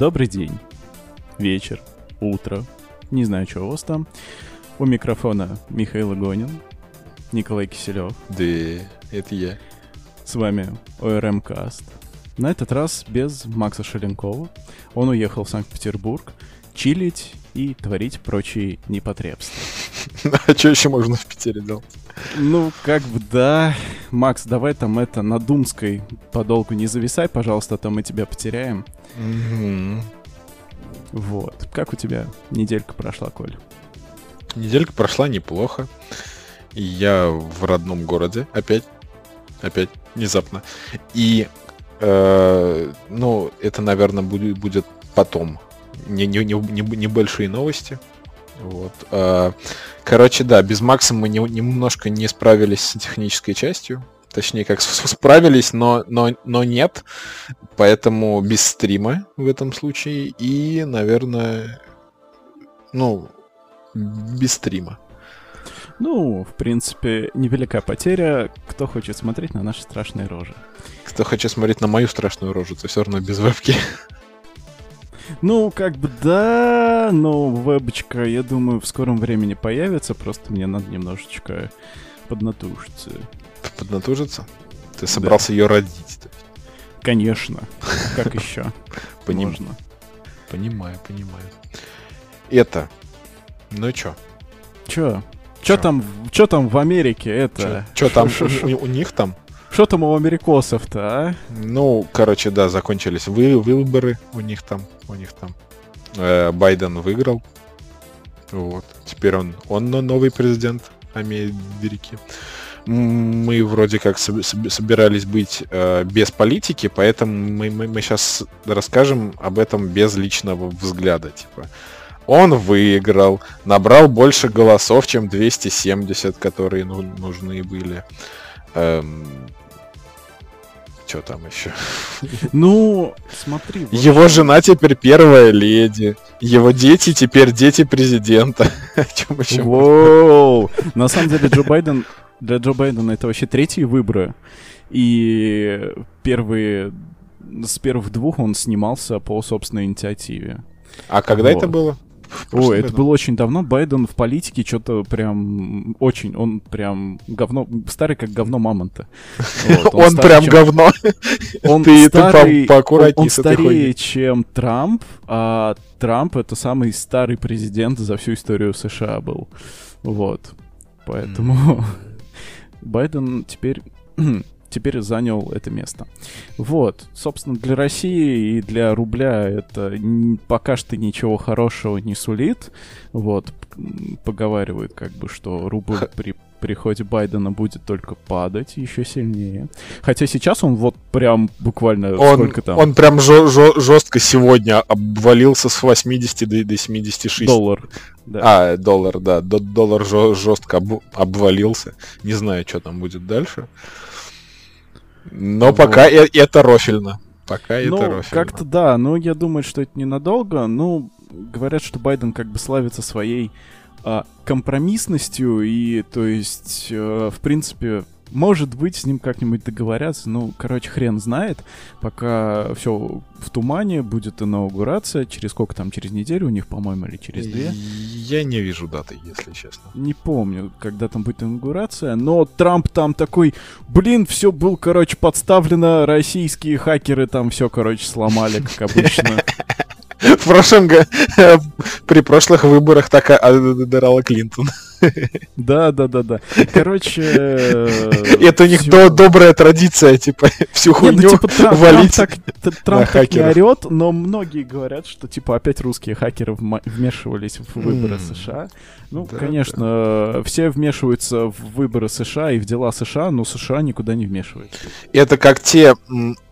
Добрый день, вечер, утро, не знаю, что у вас там. У микрофона Михаил Игонин, Николай Киселев. Да, это я. С вами ОРМ Каст. На этот раз без Макса Шеленкова. Он уехал в Санкт-Петербург чилить и творить прочие непотребства. А что еще можно в Питере делать? Ну, как бы да. Макс, давай там это на Думской подолгу не зависай, пожалуйста, а то мы тебя потеряем. Вот. Как у тебя неделька прошла, Коль? Неделька прошла неплохо. Я в родном городе опять. Опять внезапно. И, э, ну, это, наверное, будет, будет потом. Не, не, не, не, небольшие новости. Вот. Э, короче, да, без Макса мы не, немножко не справились с технической частью. Точнее, как справились, но, но, но нет. Поэтому без стрима в этом случае. И, наверное, ну, без стрима. Ну, в принципе, невелика потеря. Кто хочет смотреть на наши страшные рожи? Кто хочет смотреть на мою страшную рожу, то все равно без вебки. Ну, как бы да, но вебочка, я думаю, в скором времени появится. Просто мне надо немножечко поднатужиться. Поднатужиться? Ты собрался да. ее родить? Конечно. Как еще? Можно. Понимаю, понимаю. Это. Ну чё? Чё? Чё там, чё там в Америке это? Чё, там у них там? Что там у америкосов-то, а? Ну, короче, да, закончились вы, выборы у них там, у них там. Э, Байден выиграл. Вот. Теперь он, он новый президент Америки. Мы вроде как собирались быть э, без политики, поэтому мы, мы, мы сейчас расскажем об этом без личного взгляда. Типа, он выиграл, набрал больше голосов, чем 270, которые ну, нужны были. Эм, что там еще? Ну, смотри. Вот его жена теперь первая леди. Его дети теперь дети президента. О чем еще? Воу! На самом деле Джо Байден для Джо Байдена это вообще третьи выборы. И первые с первых двух он снимался по собственной инициативе. А когда вот. это было? Ой, это было очень давно. Байден в политике что-то прям очень, он прям говно, старый как говно мамонта. Вот, он, он прям чем, говно. Он ты, старый, ты он, он старее, чем Трамп, а Трамп это самый старый президент за всю историю США был. Вот. Поэтому mm. Байден теперь теперь занял это место. Вот, собственно, для России и для рубля это пока что ничего хорошего не сулит. Вот, поговаривают как бы, что рубль при приходе Байдена будет только падать еще сильнее. Хотя сейчас он вот прям буквально он, сколько там? Он прям жестко сегодня обвалился с 80 до, до 76. Доллар. Да. А, доллар, да. Доллар жестко об, обвалился. Не знаю, что там будет дальше. Но вот. пока э это рофильно. Пока ну, это рофильно. как-то да, но я думаю, что это ненадолго. Ну, говорят, что Байден как бы славится своей а, компромиссностью, и то есть, а, в принципе, может быть, с ним как-нибудь договорятся. Ну, короче, хрен знает. Пока все в тумане, будет инаугурация. Через сколько там? Через неделю у них, по-моему, или через две? Я не вижу даты, если честно. Не помню, когда там будет инаугурация. Но Трамп там такой, блин, все был, короче, подставлено. Российские хакеры там все, короче, сломали, как обычно. В прошлом при прошлых выборах так отдырала Клинтон. Да, да, да, да. Короче... Это у них добрая традиция, типа, всю ну, хуйню валить Трамп так не орет, но многие говорят, что, типа, опять русские хакеры вмешивались в выборы США. Ну, конечно, все вмешиваются в выборы США и в дела США, но США никуда не вмешивается. Это как те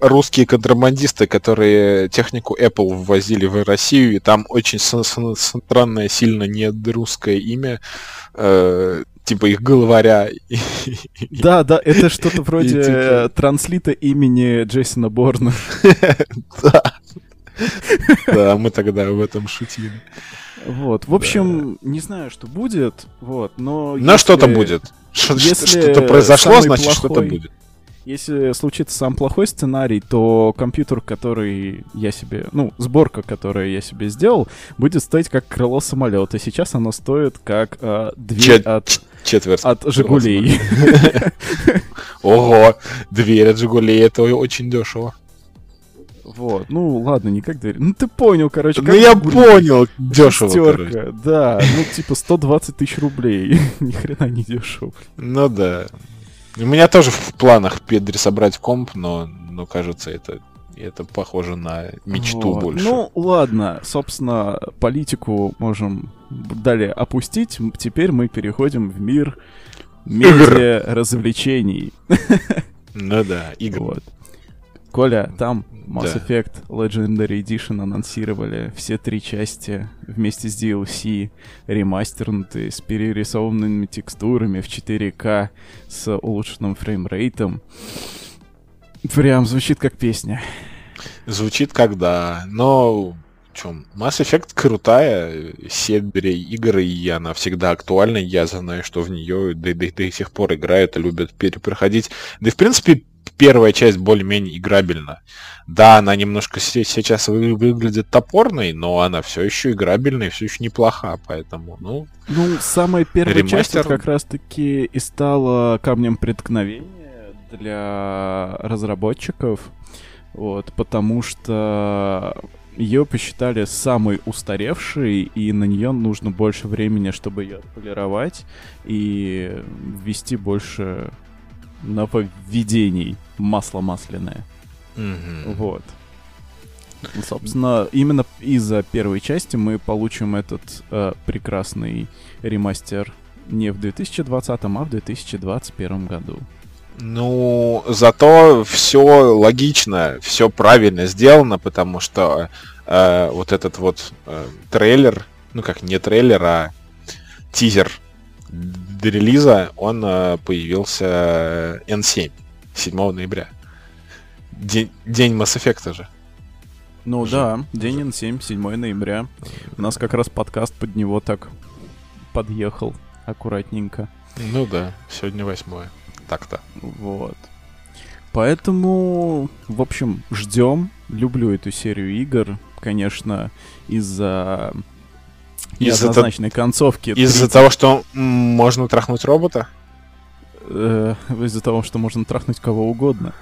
русские контрабандисты, которые технику Apple ввозили в Россию, и там очень странное, сильно не русское имя, э, типа их главаря. Да, да, это что-то вроде типа транслита имени Джейсона Борна. Да. Да, мы тогда об этом шутили. Вот, в общем, не знаю, что будет, вот, но... На что-то будет. Что-то произошло, значит, что-то будет. Если случится сам плохой сценарий, то компьютер, который я себе, ну, сборка, которую я себе сделал, будет стоить как крыло самолета. Сейчас оно стоит как э, дверь Чет от четверть от Жигулей. Ого, дверь от Жигулей, это очень дешево. Вот, ну ладно, не как дверь. Ну ты понял, короче. Ну я понял, дешево. Шестерка, да, ну типа 120 тысяч рублей. Ни хрена не дешево. Ну да. У меня тоже в планах пересобрать комп, но, но кажется, это это похоже на мечту вот. больше. Ну, ладно, собственно, политику можем далее опустить. Теперь мы переходим в мир медиа развлечений. Ну да, игр. Вот. Коля, там Mass да. Effect Legendary Edition анонсировали все три части вместе с DLC, ремастернутые, с перерисованными текстурами в 4К, с улучшенным фреймрейтом. Прям звучит как песня. Звучит как да, но чем? Mass Effect крутая серия игры, и она всегда актуальна. Я знаю, что в нее до, до, до сих пор играют и любят перепроходить. Да и, в принципе, первая часть более-менее играбельна. Да, она немножко сейчас выглядит топорной, но она все еще играбельная, все еще неплоха, поэтому, ну... Ну, самая первая ремастер... часть как раз-таки и стала камнем преткновения для разработчиков, вот, потому что ее посчитали самой устаревшей, и на нее нужно больше времени, чтобы ее отполировать и ввести больше нововведений. Масло масляное. Mm-hmm. Вот. Собственно, именно из-за первой части мы получим этот э, прекрасный ремастер не в 2020, а в 2021 году. Ну, зато все логично, все правильно сделано, потому что э, вот этот вот э, трейлер, ну как не трейлер, а тизер до релиза, он э, появился N7 7 ноября. День, день Mass Effect же. Ну Уже. да, день N7, 7 ноября. У нас как раз подкаст под него так подъехал аккуратненько. Ну да, сегодня восьмое. Так-то. Вот. Поэтому, в общем, ждем. Люблю эту серию игр. Конечно, из-за неоднозначной из концовки. Из-за 30... того, что можно трахнуть робота? Э, из-за того, что можно трахнуть кого угодно.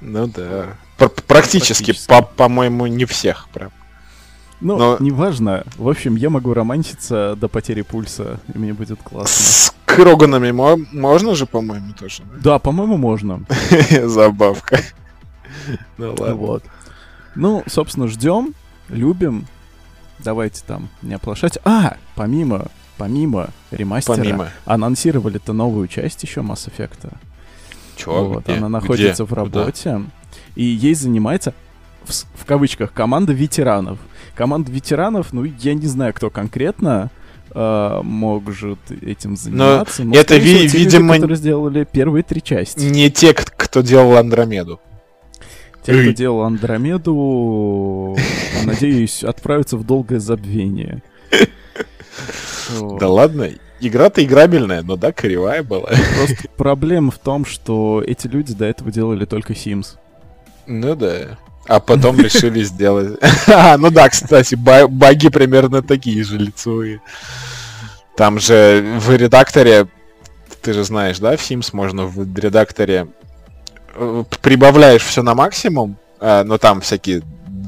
Ну да. Пр практически, практически. По- по-моему, не всех прям. Ну, Но... неважно. В общем, я могу романтиться до потери пульса, и мне будет классно. С Кроганами мо- можно же, по-моему, тоже? Да, по-моему, можно. Забавка. Ну ладно. Вот. Ну, собственно, ждем, любим. Давайте там не оплошать. А, помимо, помимо ремастера, помимо. анонсировали-то новую часть еще Mass Effect. Чё? Вот, Где? она находится Где? в работе. Куда? И ей занимается, в, в кавычках, команда ветеранов. Команда ветеранов, ну, я не знаю, кто конкретно, э, может этим заниматься. Но, но это, ви- видимо, люди, которые сделали первые три части. Не те, кто делал Андромеду. Те, кто делал Андромеду, надеюсь, отправятся в долгое забвение. Да ладно, игра-то играбельная, но да, кривая была. Просто проблема в том, что эти люди до этого делали только Sims. Ну да. А потом решили сделать... ну да, кстати, баги примерно такие же лицевые. Там же в редакторе, ты же знаешь, да, в Sims можно в редакторе прибавляешь все на максимум, э, но там всякие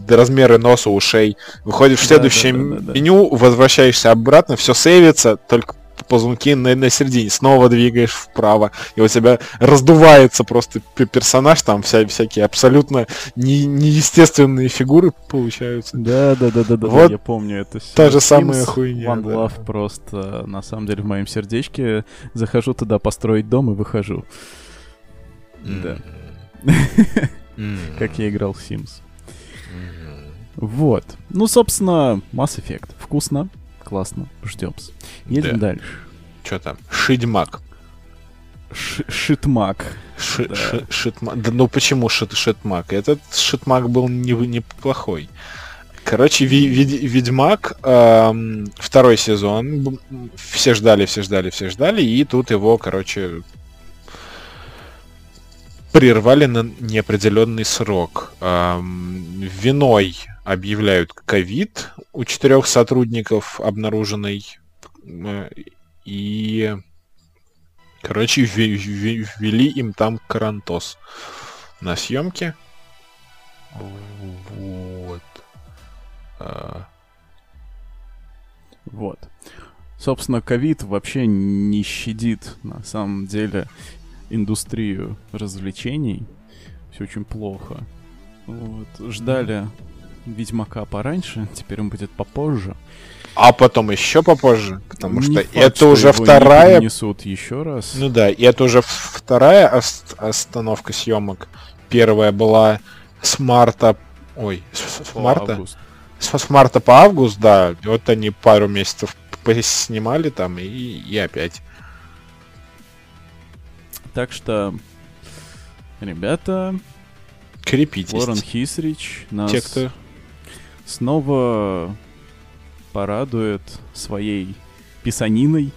размеры носа, ушей. Выходишь в следующее да, да, да, меню, возвращаешься обратно, все сейвится, только ползунки на, на середине, снова двигаешь вправо, и у тебя раздувается просто персонаж, там вся, всякие абсолютно не, неестественные фигуры получаются. Да, да, да, да, да, вот я помню это. Та же самая хуйня. One да. Love просто, на самом деле, в моем сердечке. Захожу туда построить дом и выхожу. Да. Как я играл в Sims. Вот. Ну, собственно, Mass Effect. Вкусно, классно, ждем. Едем да. дальше. Что там? Шидьмак. Ш шитмак. Шитмак. Да ну почему шит шитмак? Этот шитмак был не неплохой. Короче, Ведьмак, эм, второй сезон. Все ждали, все ждали, все ждали. И тут его, короче, прервали на неопределенный срок. Виной объявляют ковид у четырех сотрудников обнаруженный. И, короче, ввели им там карантоз на съемке. Вот. А. Вот. Собственно, ковид вообще не щадит, на самом деле, индустрию развлечений. Все очень плохо. Вот. Ждали Ведьмака пораньше, теперь он будет попозже. А потом еще попозже, потому не что факт, это что уже вторая. несут еще раз. Ну да, и это уже вторая ост- остановка съемок. Первая была с марта, ой, с, с марта, август. С, с марта по август, да. Вот они пару месяцев снимали там и, и опять. Так что, ребята, крепитесь. Лорен Хисрич нас Те, кто... снова порадует своей писаниной.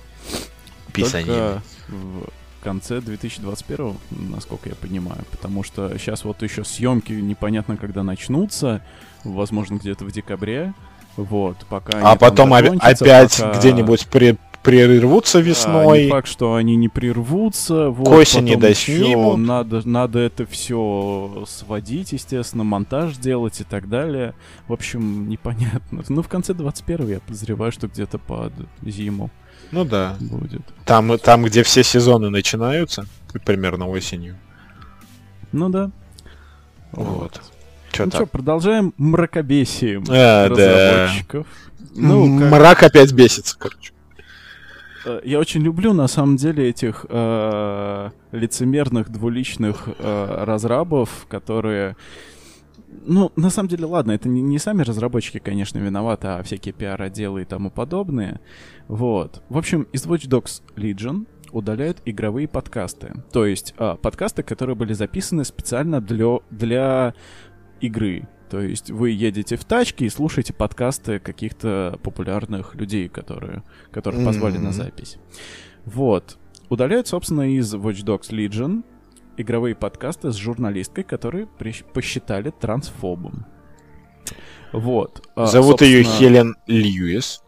Писаниной. в конце 2021, насколько я понимаю. Потому что сейчас вот еще съемки непонятно когда начнутся. Возможно, где-то в декабре. Вот, пока А потом опять пока... где-нибудь при, прервутся весной. Да, не факт, что они не прервутся. Вот, К осени доснимут. Надо, надо это все сводить, естественно, монтаж делать и так далее. В общем, непонятно. Ну, в конце 21 я подозреваю, что где-то под зиму. Ну да. Будет. Там, там, где все сезоны начинаются, примерно осенью. Ну да. Вот. вот. Чё ну что, продолжаем мракобесием а, разработчиков. Да. Ну, как... Мрак опять бесится, короче. Э, я очень люблю, на самом деле, этих э, лицемерных двуличных э, разрабов, которые... Ну, на самом деле, ладно, это не, не сами разработчики, конечно, виноваты, а всякие пиар-отделы и тому подобное. Вот. В общем, из Watch Dogs Legion удаляют игровые подкасты. То есть э, подкасты, которые были записаны специально для, для игры. То есть вы едете в тачке и слушаете подкасты каких-то популярных людей, которые, которых позвали mm-hmm. на запись. Вот. Удаляют, собственно, из Watch Dogs Legion игровые подкасты с журналисткой, которые посчитали трансфобом. Вот. А, Зовут собственно... ее Хелен Льюис,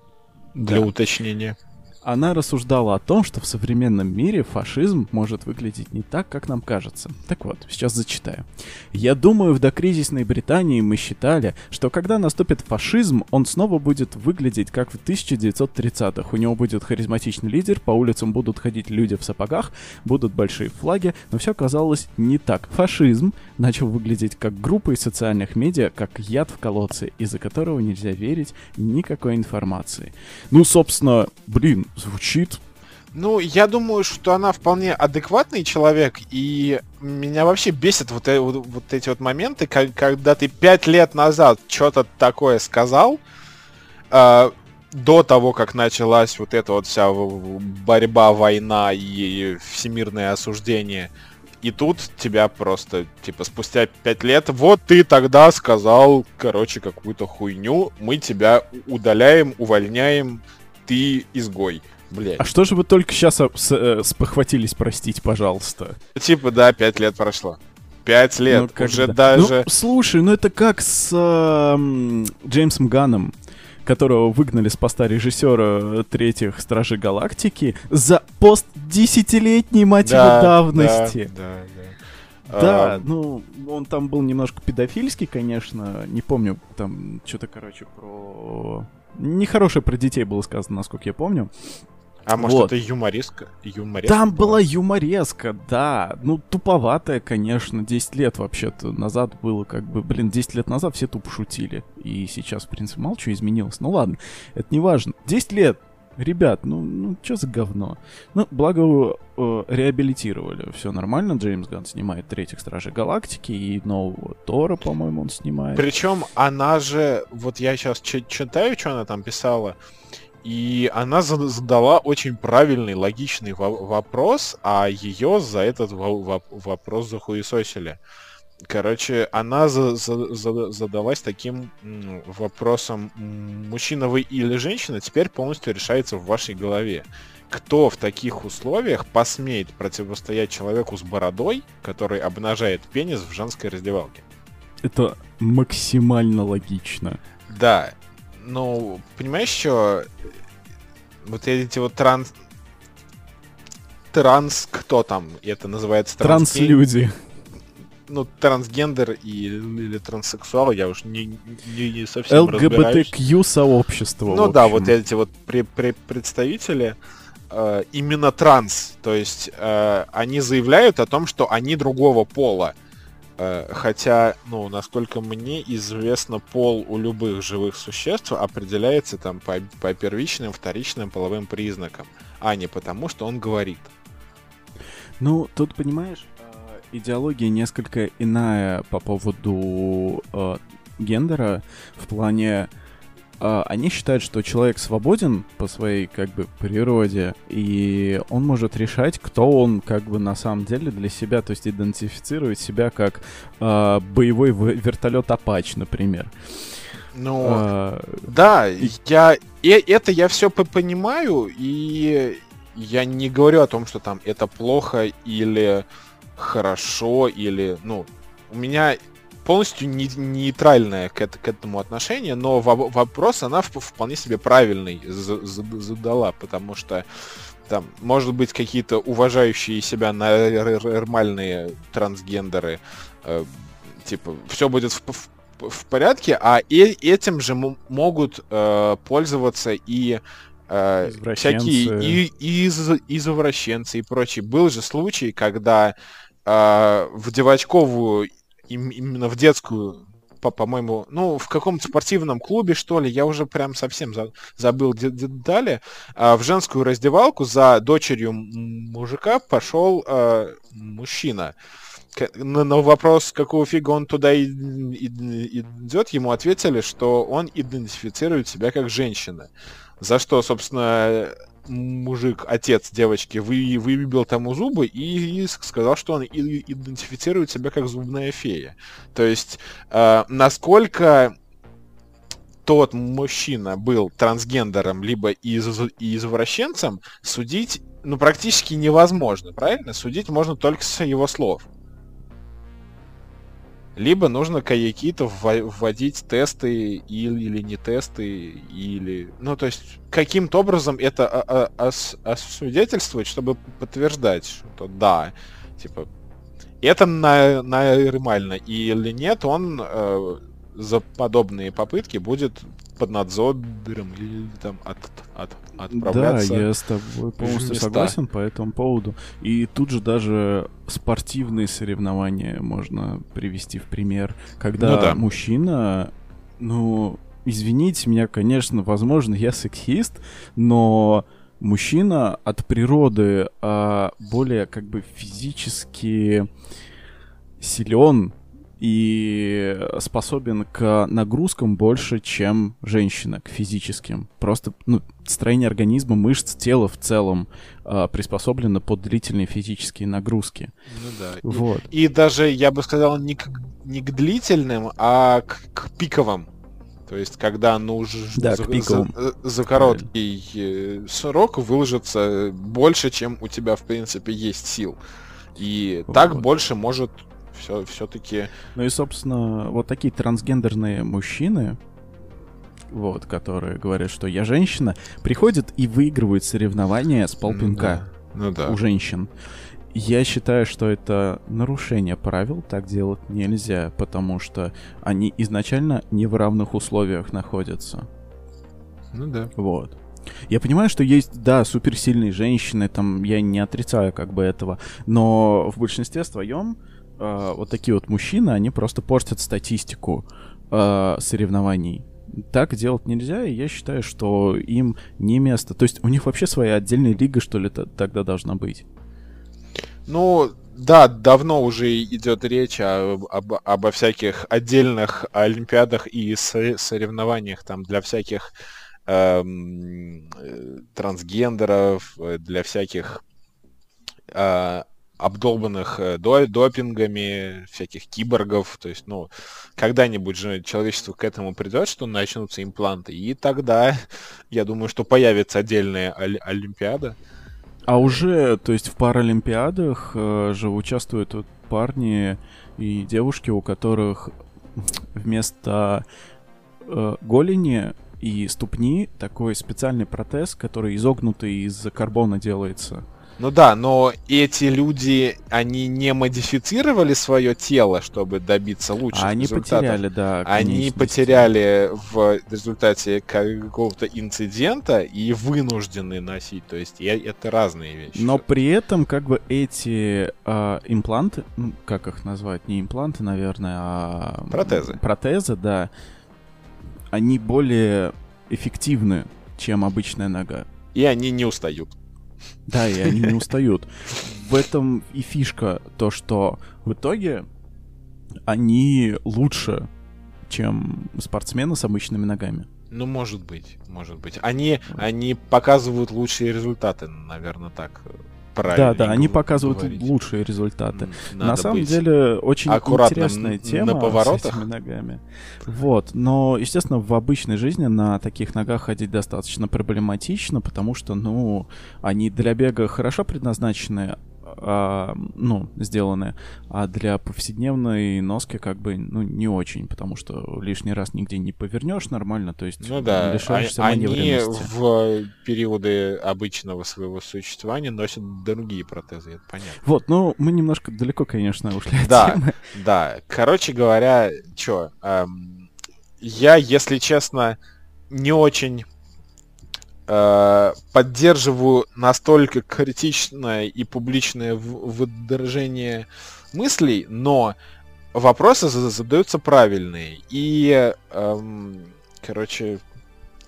для да. уточнения она рассуждала о том, что в современном мире фашизм может выглядеть не так, как нам кажется. Так вот, сейчас зачитаю. «Я думаю, в докризисной Британии мы считали, что когда наступит фашизм, он снова будет выглядеть как в 1930-х. У него будет харизматичный лидер, по улицам будут ходить люди в сапогах, будут большие флаги, но все оказалось не так. Фашизм начал выглядеть как группа из социальных медиа, как яд в колодце, из-за которого нельзя верить никакой информации. Ну, собственно, блин, звучит. Ну, я думаю, что она вполне адекватный человек, и меня вообще бесит вот, э, вот, вот эти вот моменты, как, когда ты пять лет назад что-то такое сказал, э, до того, как началась вот эта вот вся борьба, война и всемирное осуждение, и тут тебя просто, типа, спустя пять лет, вот ты тогда сказал, короче, какую-то хуйню, мы тебя удаляем, увольняем, ты изгой. Блять. А что же вы только сейчас э, спохватились простить, пожалуйста? Типа, да, пять лет прошло. Пять лет, ну, уже даже... Ну, слушай, ну это как с э, Джеймсом Ганном, которого выгнали с поста режиссера третьих Стражей Галактики за пост десятилетней, мать да, давности. Да, да, да. Да, а... ну, он там был немножко педофильский, конечно. Не помню, там что-то, короче, про Нехорошее про детей было сказано, насколько я помню. А может вот. это юмореска? юмореска Там была? была юмореска, да. Ну, туповатая, конечно. 10 лет вообще-то назад было как бы... Блин, 10 лет назад все тупо шутили. И сейчас, в принципе, мало чего изменилось. Ну ладно, это не важно. 10 лет ребят, ну, ну что за говно? Ну, благо э, реабилитировали. Все нормально. Джеймс Ганн снимает третьих Стражей Галактики и нового Тора, по-моему, он снимает. Причем она же, вот я сейчас читаю, что она там писала, и она задала очень правильный, логичный вопрос, а ее за этот вопрос захуесосили. Короче, она за, за, за, задалась таким вопросом, мужчина вы или женщина, теперь полностью решается в вашей голове. кто в таких условиях посмеет противостоять человеку с бородой, который обнажает пенис в женской раздевалке? Это максимально логично. Да. Ну, понимаешь, что вот эти вот транс... Транс... Кто там? Это называется транс... Транслюди. Ну, трансгендер и, или транссексуал, я уж не, не, не совсем ЛГБТQ сообщество. Ну да, вот эти вот при, при, представители э, именно транс. То есть э, они заявляют о том, что они другого пола. Э, хотя, ну, насколько мне известно, пол у любых живых существ определяется там по, по первичным, вторичным половым признакам, а не потому, что он говорит. Ну, тут, понимаешь, идеология несколько иная по поводу э, гендера в плане а, они считают, что человек свободен по своей как бы природе, и он может решать, кто он как бы на самом деле для себя, то есть идентифицировать себя как э, боевой вертолет Апач, например. Ну, а, да, я и, это я все понимаю, и я не говорю о том, что там это плохо или хорошо, или, ну, у меня полностью не, нейтральное к, к этому отношение, но в, вопрос она вполне себе правильный задала, потому что там, может быть, какие-то уважающие себя нормальные трансгендеры, э, типа, все будет в, в, в порядке, а и, этим же могут э, пользоваться и э, всякие и, из, извращенцы и прочие. Был же случай, когда э, в девочковую именно в детскую, по- по-моему, ну, в каком-то спортивном клубе, что ли, я уже прям совсем за- забыл детали, а в женскую раздевалку за дочерью мужика пошел а, мужчина. На, на вопрос, какого фига он туда и, и, идет, ему ответили, что он идентифицирует себя как женщина. За что, собственно, мужик, отец девочки, вы, выбил тому зубы и, и сказал, что он идентифицирует себя как зубная фея. То есть, э, насколько тот мужчина был трансгендером либо из, извращенцем, судить ну, практически невозможно, правильно? Судить можно только с его слов либо нужно какие-то вводить тесты или, или не тесты, или... Ну, то есть, каким-то образом это ос освидетельствовать, чтобы подтверждать, что да, типа, это на нормально, или нет, он э, за подобные попытки будет под надзором или там от, от, отправляться. Да, я с тобой полностью согласен по этому поводу. И тут же даже спортивные соревнования можно привести в пример, когда ну, да. мужчина, ну, извините меня, конечно, возможно, я сексист, но мужчина от природы а, более как бы физически силен и способен к нагрузкам больше, чем женщина, к физическим. Просто ну, строение организма, мышц, тела в целом э, приспособлено под длительные физические нагрузки. Ну да. Вот. И, и даже, я бы сказал, не к, не к длительным, а к, к пиковым. То есть, когда нужно да, за, за, за короткий Правильно. Э, срок выложиться больше, чем у тебя, в принципе, есть сил. И вот. так больше может все, все-таки... Ну и, собственно, вот такие трансгендерные мужчины, вот, которые говорят, что я женщина, приходят и выигрывают соревнования с полпинка ну, да. у женщин. Я считаю, что это нарушение правил, так делать нельзя, потому что они изначально не в равных условиях находятся. Ну да. Вот. Я понимаю, что есть, да, суперсильные женщины, там, я не отрицаю как бы этого, но в большинстве своем э, вот такие вот мужчины, они просто портят статистику э, соревнований. Так делать нельзя, и я считаю, что им не место. То есть у них вообще своя отдельная лига, что ли, тогда должна быть. Ну, да, давно уже идет речь об, об, обо всяких отдельных олимпиадах и соревнованиях там для всяких эм, э, трансгендеров, э, для всяких э, обдолбанных э, до, допингами, всяких киборгов. То есть, ну, когда-нибудь же человечество к этому придет, что начнутся импланты. И тогда, я думаю, что появится отдельная олимпиада. А уже, то есть в Паралимпиадах э, же участвуют вот парни и девушки, у которых вместо э, голени и ступни такой специальный протез, который изогнутый из карбона делается. Ну да, но эти люди, они не модифицировали свое тело, чтобы добиться лучших а они результатов. потеряли, да. Они потеряли в результате какого-то инцидента и вынуждены носить. То есть это разные вещи. Но при этом как бы эти э, импланты, ну, как их назвать, не импланты, наверное, а протезы. Протезы, да. Они более эффективны, чем обычная нога. И они не устают. Да, и они не устают. В этом и фишка, то, что в итоге они лучше, чем спортсмены с обычными ногами. Ну, может быть, может быть. Они, они показывают лучшие результаты, наверное, так правильно. Да, да, они показывают говорить. лучшие результаты. Надо на самом деле очень интересная тема на поворотах. с этими ногами. Вот, но, естественно, в обычной жизни на таких ногах ходить достаточно проблематично, потому что, ну, они для бега хорошо предназначены, а, ну, сделаны, а для повседневной носки как бы, ну, не очень, потому что лишний раз нигде не повернешь нормально, то есть ну, да. лишаешься а, Они в периоды обычного своего существования носят другие протезы, это понятно. Вот, ну, мы немножко далеко, конечно, ушли от да, темы. Да, короче говоря, чё, эм, я, если честно, не очень поддерживаю настолько критичное и публичное выдержание мыслей, но вопросы задаются правильные. И, эм, короче,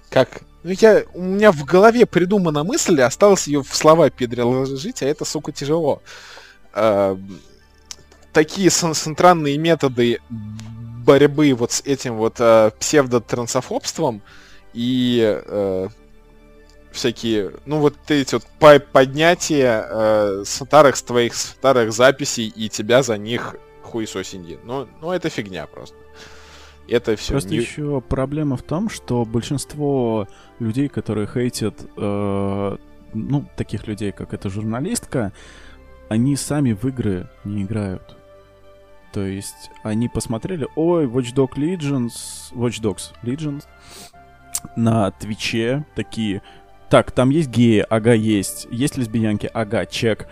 как... Ну, я, у меня в голове придумана мысль, осталось ее в слова переложить, а это, сука, тяжело. Э, такие странные методы борьбы вот с этим вот э, псевдотрансофобством и э, всякие, ну вот эти вот поднятия э, старых с твоих старых записей и тебя за них хуесосиньи. Ну, ну это фигня просто. Это все. Просто не... еще проблема в том, что большинство людей, которые хейтят, э, ну, таких людей, как эта журналистка, они сами в игры не играют. То есть они посмотрели, ой, Watch Dogs Legends, Watch Dogs Legends на Твиче такие, так, там есть геи, ага, есть. Есть лесбиянки, ага, чек.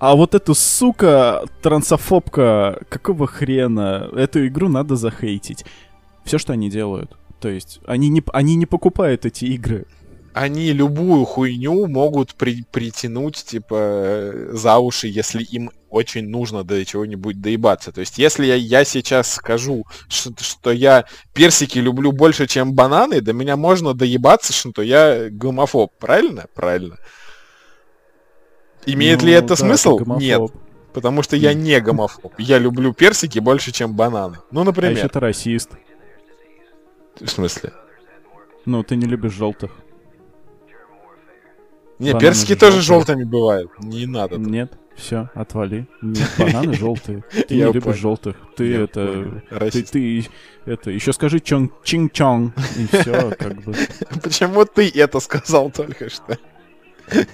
А вот эту, сука, трансофобка, какого хрена? Эту игру надо захейтить. Все, что они делают. То есть, они не, они не покупают эти игры они любую хуйню могут при притянуть, типа, э, за уши, если им очень нужно до чего-нибудь доебаться. То есть, если я, я сейчас скажу, что, что я персики люблю больше, чем бананы, до меня можно доебаться, что я гомофоб. Правильно? Правильно. Имеет ну, ли это да, смысл? Нет. Потому что я не гомофоб. Я люблю персики больше, чем бананы. Ну, например. А еще ты расист. В смысле? Ну, ты не любишь желтых. Не, бананы персики тоже желтыми бывают. Не надо. Нет, все, отвали. Нет, бананы желтые. Ты не любишь желтых. Ты это... Ты, ты это... Еще скажи чонг чин-чонг. И все, как бы. Почему ты это сказал только что?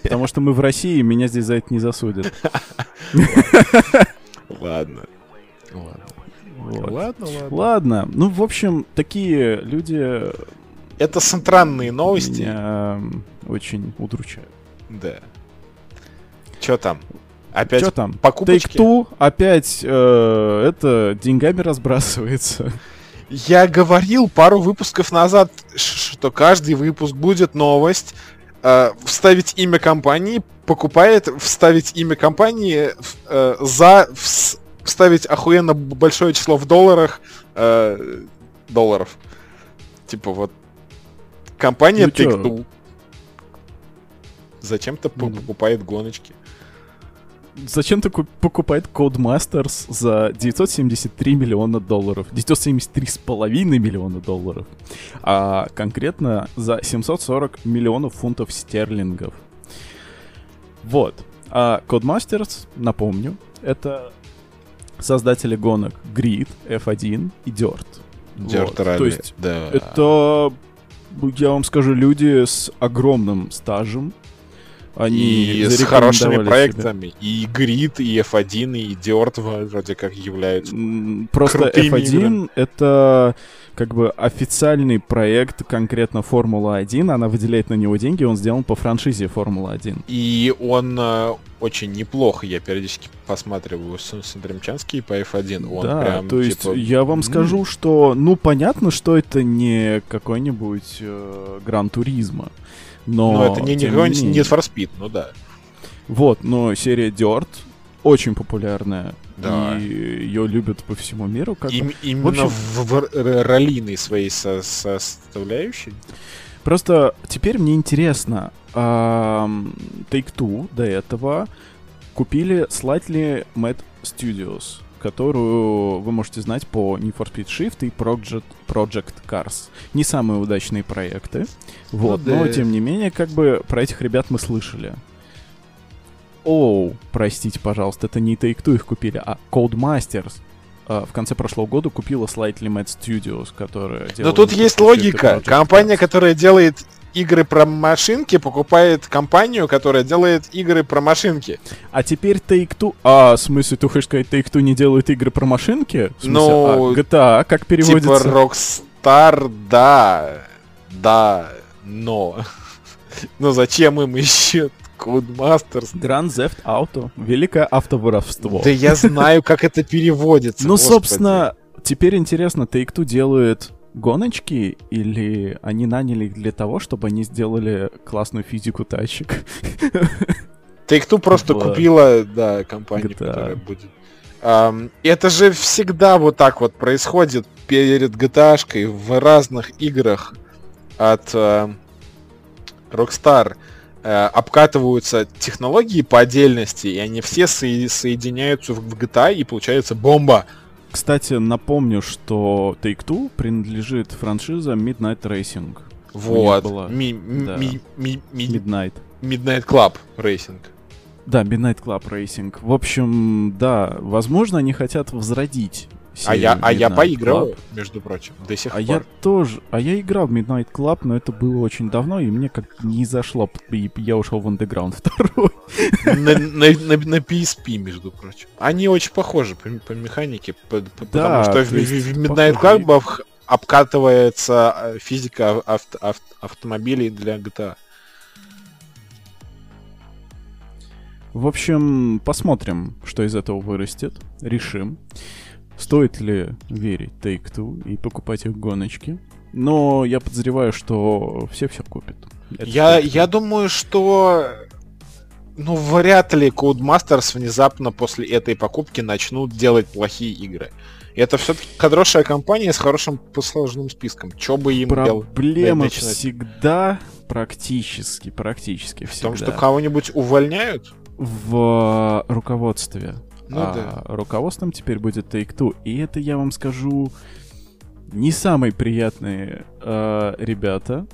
Потому что мы в России, меня здесь за это не засудят. Ладно. Ладно. Вот. Ладно, ладно. Ладно. Ну, в общем, такие люди... Это странные новости. Меня очень удручают. Да. Чё там? Опять Чё там? Покупочки? Take-Two опять э, это деньгами разбрасывается. Я говорил пару выпусков назад, что каждый выпуск будет новость. Э, вставить имя компании, покупает вставить имя компании э, за вставить охуенно большое число в долларах э, долларов. Типа вот компания ну, Take-Two зачем-то mm. покупает гоночки. Зачем-то покупает Codemasters за 973 миллиона долларов. 973,5 миллиона долларов. А конкретно за 740 миллионов фунтов стерлингов. Вот. А Codemasters, напомню, это создатели гонок Grid, F1 и Dirt. Dirt вот. То есть да. это, я вам скажу, люди с огромным стажем, Они и с хорошими проектами. Себя. И Grid, и F1, и Dirt вроде как являются. Просто F1 играми. это как бы официальный проект конкретно Формула-1, она выделяет на него деньги, он сделан по франшизе Формула-1. И он э, очень неплохо, я периодически посматриваю Сандримчанский по F1, он да, прям, то есть типа... я вам скажу, что, ну, понятно, что это не какой-нибудь э, Гран-туризма, но... Но это не, не какой-нибудь Need for Speed, ну да. Вот, но серия Dirt очень популярная. Да. И ее любят по всему миру. Как Им, именно в, общем, в, в ролиной своей со составляющей. Просто теперь мне интересно, Take-Two до этого купили Slightly Mad Studios, которую вы можете знать по Need for Speed Shift и Project, Project Cars. Не самые удачные проекты, вот, ну, да. но тем не менее, как бы про этих ребят мы слышали. Оу, простите, пожалуйста, это не Take-Two их купили, а Codemasters а, в конце прошлого года купила Slightly Mad Studios, которая делает... Но тут есть логика. Компания, которая делает игры про машинки, покупает компанию, которая делает игры про машинки. А теперь Take-Two... А, в смысле, ты хочешь сказать, Take-Two не делает игры про машинки? В смысле, ну, а, GTA, как переводится? Типа Rockstar, да, да, но... Но зачем им еще Codemasters. Grand Theft Auto. Великое автоворовство. Да я знаю, как это переводится. Ну, собственно, теперь интересно, Take-Two делает гоночки или они наняли их для того, чтобы они сделали классную физику тачек? Take-Two просто купила, да, компанию, которая будет это же всегда вот так вот происходит перед GTA в разных играх от uh, Rockstar. Э, обкатываются технологии по отдельности, и они все со- соединяются в GTA, и получается бомба. Кстати, напомню, что Take-Two принадлежит франшиза Midnight Racing. Вот. Была... Ми- да. ми- ми- ми- Midnight. Midnight Club Racing. Да, Midnight Club Racing. В общем, да, возможно, они хотят возродить а я, а я поиграл, Club. между прочим, до сих а пор. я тоже. А я играл в Midnight Club, но это было очень давно, и мне как не зашло. И я ушел в Underground 2. На, на, на, на PSP, между прочим. Они очень похожи по, по механике, по, по, да, потому что в, в Midnight Club обкатывается э, физика авто, авто, автомобилей для GTA. В общем, посмотрим, что из этого вырастет. Решим. Стоит ли верить Take-Two и покупать их гоночки? Но я подозреваю, что все все купят. я, я думаю, что ну, вряд ли Codemasters внезапно после этой покупки начнут делать плохие игры. Это все-таки хорошая компания с хорошим послужным списком. Че бы им Проблема всегда практически, практически всегда. В том, что кого-нибудь увольняют? В руководстве. Ну, а да. руководством теперь будет Take-Two. И это, я вам скажу, не самые приятные э, ребята.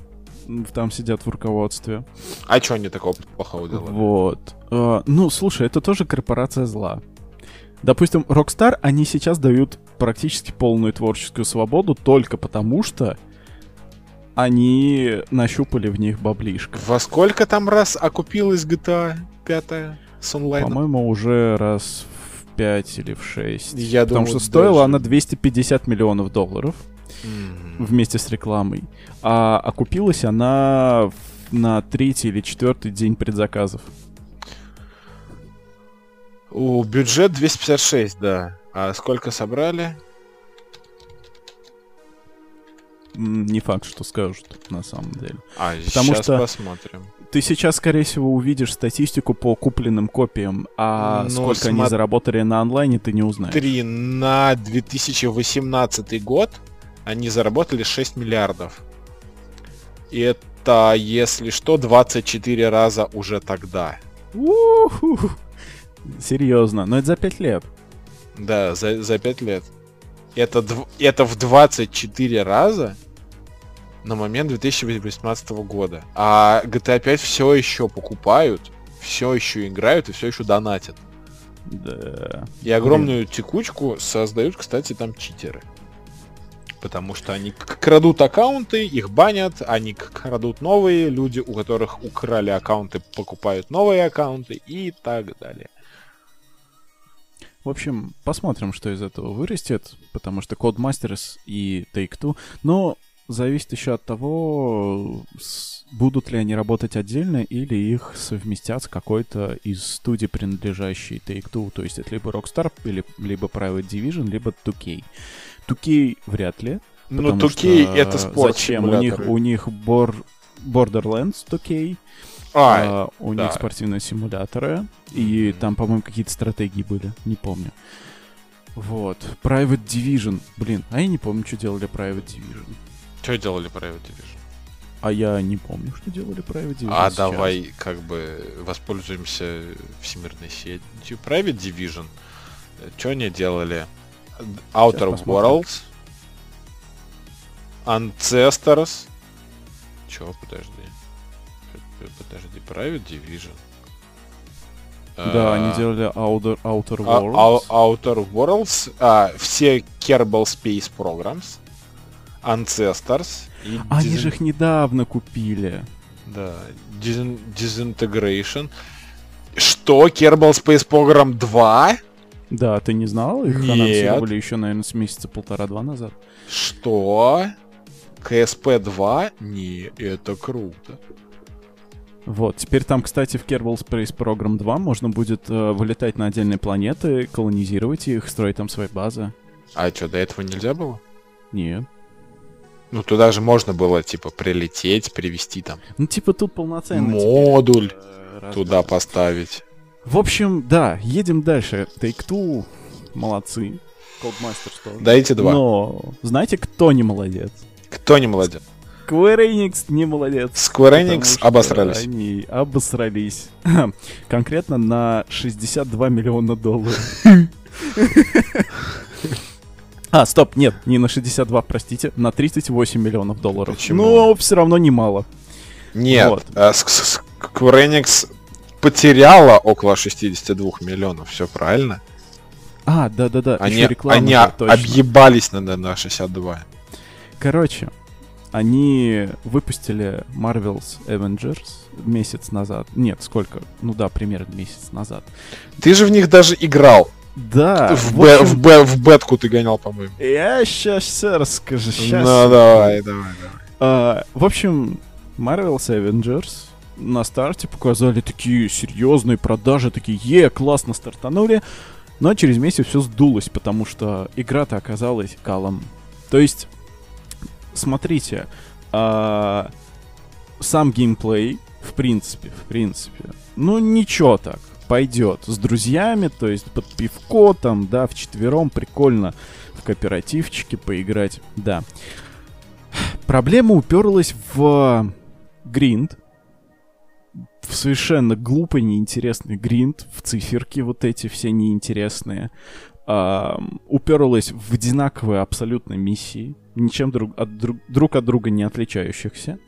Там сидят в руководстве. А что они такого плохого делают? Вот. Э, ну, слушай, это тоже корпорация зла. Допустим, Rockstar, они сейчас дают практически полную творческую свободу только потому, что они нащупали в них баблишко. Во сколько там раз окупилась GTA 5 с онлайном? По-моему, уже раз 5 или в 6. Я Потому думаю, что стоила даже... она 250 миллионов долларов mm-hmm. вместе с рекламой. А окупилась она на третий или четвертый день предзаказов. У бюджет 256, да. А сколько собрали? Не факт, что скажут, на самом деле. А, Потому сейчас что посмотрим ты сейчас, скорее всего, увидишь статистику по купленным копиям, а ну, сколько смо... они заработали на онлайне, ты не узнаешь. Три на 2018 год они заработали 6 миллиардов. И это, если что, 24 раза уже тогда. У-ху. Серьезно, но это за 5 лет. Да, за, за 5 лет. Это, это в 24 раза на момент 2018 года. А GTA 5 все еще покупают, все еще играют и все еще донатят. Да. И огромную текучку создают, кстати, там читеры. Потому что они крадут аккаунты, их банят, они крадут новые, люди, у которых украли аккаунты, покупают новые аккаунты и так далее. В общем, посмотрим, что из этого вырастет, потому что Codemasters и Take-Two, но зависит еще от того, будут ли они работать отдельно или их совместят с какой-то из студий, принадлежащей Take-Two, то есть это либо Rockstar, или, либо Private Division, либо 2K. 2K вряд ли. Ну, 2K это спорт. Зачем? У них, у них бор... Borderlands 2K, а, а, у да. них спортивные симуляторы, и mm-hmm. там, по-моему, какие-то стратегии были, не помню. Вот. Private Division. Блин, а я не помню, что делали Private Division. Что делали Private Division? А я не помню, что делали Private Division. А сейчас. давай как бы воспользуемся всемирной сетью. Private Division. Что они делали? Outer Worlds. Ancestors. Чё, подожди. Подожди, Private Division. Да, они а, делали Outer, Outer а, Worlds. Outer Worlds, а, все Kerbal Space Programs, Ancestors. И они Disin... же их недавно купили. Да, Disin... Disintegration. Что? Kerbal Space Program 2? Да, ты не знал? Их Нет. анонсировали еще, наверное, с месяца полтора-два назад. Что? КСП-2? Не, это круто. Вот, теперь там, кстати, в Kerbal Space Program 2 можно будет э, вылетать на отдельные планеты, колонизировать их, строить там свои базы. А что, до этого нельзя было? Нет. Ну, туда же можно было, типа, прилететь, привести там... Ну, типа, тут полноценный... Модуль теперь, э, туда поставить. В общем, да, едем дальше. Take-Two молодцы. Codemasters тоже. Дайте два. Но знаете, кто не молодец? Кто не молодец? Square Enix не молодец. Square Enix обосрались. Они обосрались. Конкретно на 62 миллиона долларов. А, стоп, нет, не на 62, простите, на 38 миллионов долларов. Почему? Но все равно немало. Нет, вот. а, Square Enix потеряла около 62 миллионов, все правильно? А, да-да-да, они, они объебались на, на 62. Короче, они выпустили Marvel's Avengers месяц назад. Нет, сколько? Ну да, примерно месяц назад. Ты же в них даже играл. Да. В, в, общем... в, б, в бетку ты гонял, по-моему. Я сейчас все расскажу. Сейчас. Ну давай, давай, давай. А, в общем, Marvel's Avengers на старте показали такие серьезные продажи, такие, е, классно стартанули. Но через месяц все сдулось, потому что игра-то оказалась калом. То есть смотрите, а, сам геймплей, в принципе, в принципе, ну ничего так, пойдет. С друзьями, то есть под пивко там, да, в четвером прикольно в кооперативчике поиграть, да. Проблема уперлась в гринд, в совершенно глупый, неинтересный гринд, в циферки вот эти все неинтересные, э, уперлась в одинаковые абсолютно миссии, ничем друг от, друг, друг от друга не отличающихся.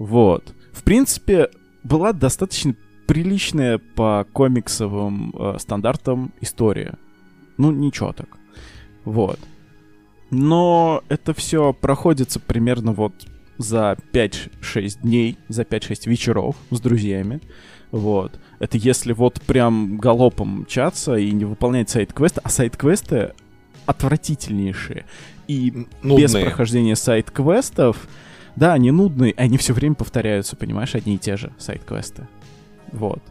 Вот. В принципе, была достаточно приличная по комиксовым э, стандартам история. Ну, ничего так. Вот. Но это все проходится примерно вот за 5-6 дней, за 5-6 вечеров с друзьями. Вот. Это если вот прям галопом мчаться и не выполнять сайт-квесты, а сайт-квесты отвратительнейшие. И нудные. без прохождения сайт-квестов, да, они нудные, они все время повторяются, понимаешь, одни и те же сайт-квесты. Вот.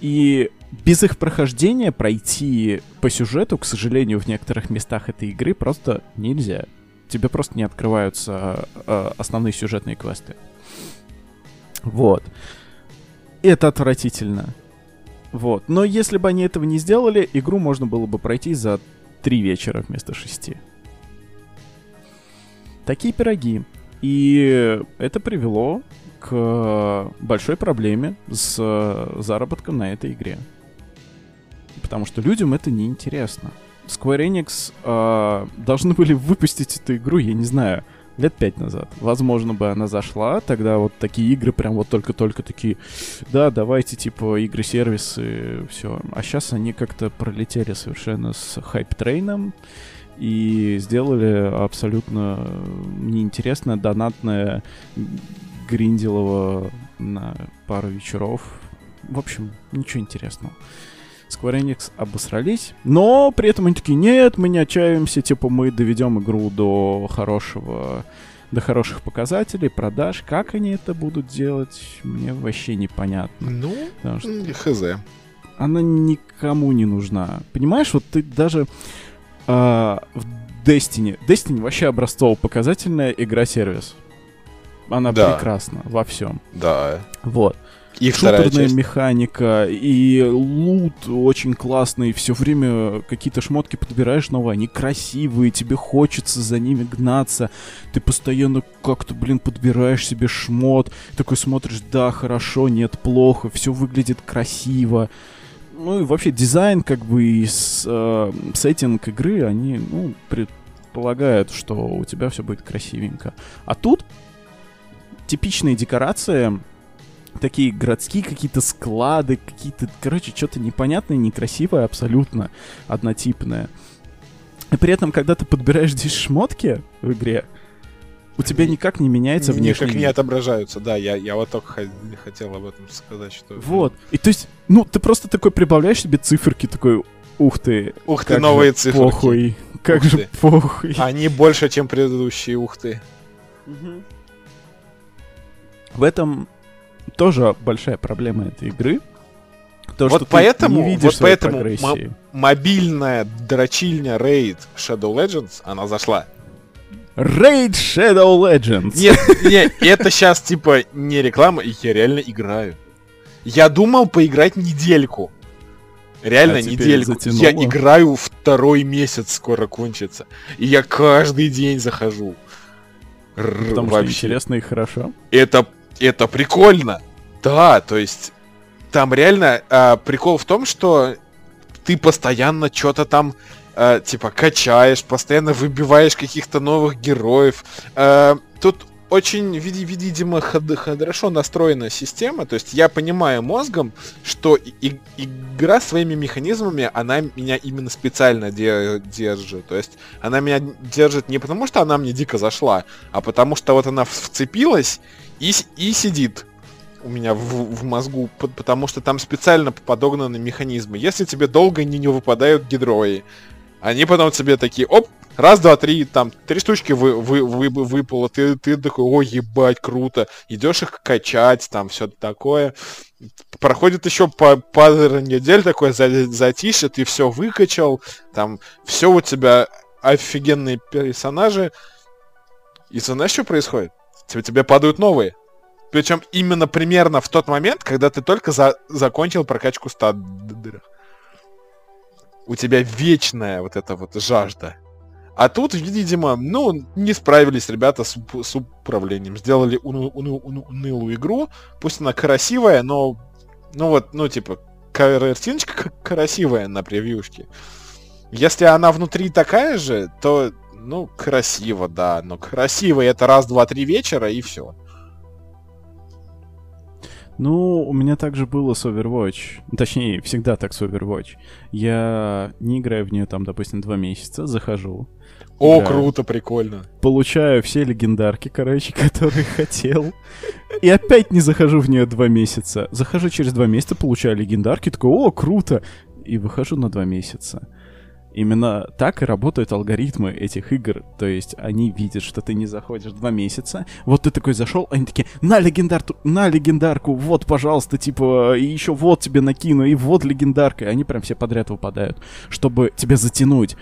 И без их прохождения пройти по сюжету, к сожалению, в некоторых местах этой игры просто нельзя. Тебе просто не открываются э, основные сюжетные квесты. Вот. Это отвратительно. Вот. Но если бы они этого не сделали, игру можно было бы пройти за три вечера вместо шести. Такие пироги. И это привело к большой проблеме с заработком на этой игре. Потому что людям это неинтересно. Square Enix э, должны были выпустить эту игру, я не знаю, лет пять назад. Возможно бы она зашла, тогда вот такие игры прям вот только-только такие, да, давайте типа игры-сервисы, все. А сейчас они как-то пролетели совершенно с хайп-трейном, и сделали абсолютно неинтересное донатное Гринделово на пару вечеров. В общем, ничего интересного. Square Enix обосрались, но при этом они такие, нет, мы не отчаиваемся, типа мы доведем игру до хорошего, до хороших показателей, продаж. Как они это будут делать, мне вообще непонятно. Ну, что хз. Она никому не нужна. Понимаешь, вот ты даже э, в Destiny, Destiny вообще образцово-показательная игра-сервис. Она да. прекрасна во всем. Да. Вот. И Шутерная механика, и лут очень классный, все время какие-то шмотки подбираешь новые, они красивые, тебе хочется за ними гнаться, ты постоянно как-то, блин, подбираешь себе шмот, такой смотришь, да, хорошо, нет, плохо, все выглядит красиво. Ну и вообще дизайн, как бы, и с, э, сеттинг игры, они, ну, предполагают, что у тебя все будет красивенько. А тут типичные декорации, такие городские какие-то склады, какие-то, короче, что-то непонятное, некрасивое, абсолютно однотипное. И при этом, когда ты подбираешь здесь шмотки в игре, у тебя никак не меняется внешний Никак не отображаются, да, я, я вот только хотел об этом сказать, что... Вот, и то есть, ну, ты просто такой прибавляешь себе циферки, такой, ух ты, ух ты, новые циферки. Похуй, как ух же ты. похуй. Они больше, чем предыдущие, ух ты. Угу. В этом тоже большая проблема этой игры. То, вот что поэтому, не видишь вот поэтому мобильная дрочильня Raid Shadow Legends, она зашла. Raid Shadow Legends. Нет, нет, это сейчас типа не реклама, я реально играю. Я думал поиграть недельку. Реально а недельку. Затянуло. Я играю второй месяц, скоро кончится. И я каждый день захожу. Потому Вообще. что интересно и хорошо. Это это прикольно. Да, то есть там реально э, прикол в том, что ты постоянно что-то там э, типа качаешь, постоянно выбиваешь каких-то новых героев. Э, тут очень, видимо, хорошо настроена система. То есть я понимаю мозгом, что и, игра своими механизмами, она меня именно специально держит. То есть она меня держит не потому, что она мне дико зашла, а потому что вот она вцепилась и, и сидит у меня в, в мозгу, потому что там специально подогнаны механизмы. Если тебе долго не, не выпадают гидрои, они потом тебе такие, оп, раз, два, три, там, три штучки вы, вы, вы, выпало, ты, ты такой, ой, ебать, круто, идешь их качать, там, все такое. Проходит еще по пару недель такое за, затишье, ты все выкачал, там, все у тебя офигенные персонажи. И знаешь, что происходит? Тебе, тебе падают новые. Причем именно примерно в тот момент, когда ты только за, закончил прокачку стадеров. У тебя вечная вот эта вот жажда. А тут, видимо, ну, не справились ребята с, с управлением. Сделали уну, уну, уну, унылую игру. Пусть она красивая, но... Ну вот, ну типа, картиночка красивая на превьюшке. Если она внутри такая же, то ну, красиво, да. Но красиво это раз, два, три вечера и все. Ну, у меня также было с Overwatch. Точнее, всегда так с Overwatch. Я не играю в нее там, допустим, два месяца, захожу. О, играю, круто, прикольно. Получаю все легендарки, короче, которые хотел. И опять не захожу в нее два месяца. Захожу через два месяца, получаю легендарки, такой, о, круто. И выхожу на два месяца. Именно так и работают алгоритмы этих игр. То есть они видят, что ты не заходишь два месяца. Вот ты такой зашел, они такие, на легендарку, на легендарку, вот, пожалуйста, типа, и еще вот тебе накину, и вот легендарка. И они прям все подряд выпадают, чтобы тебя затянуть.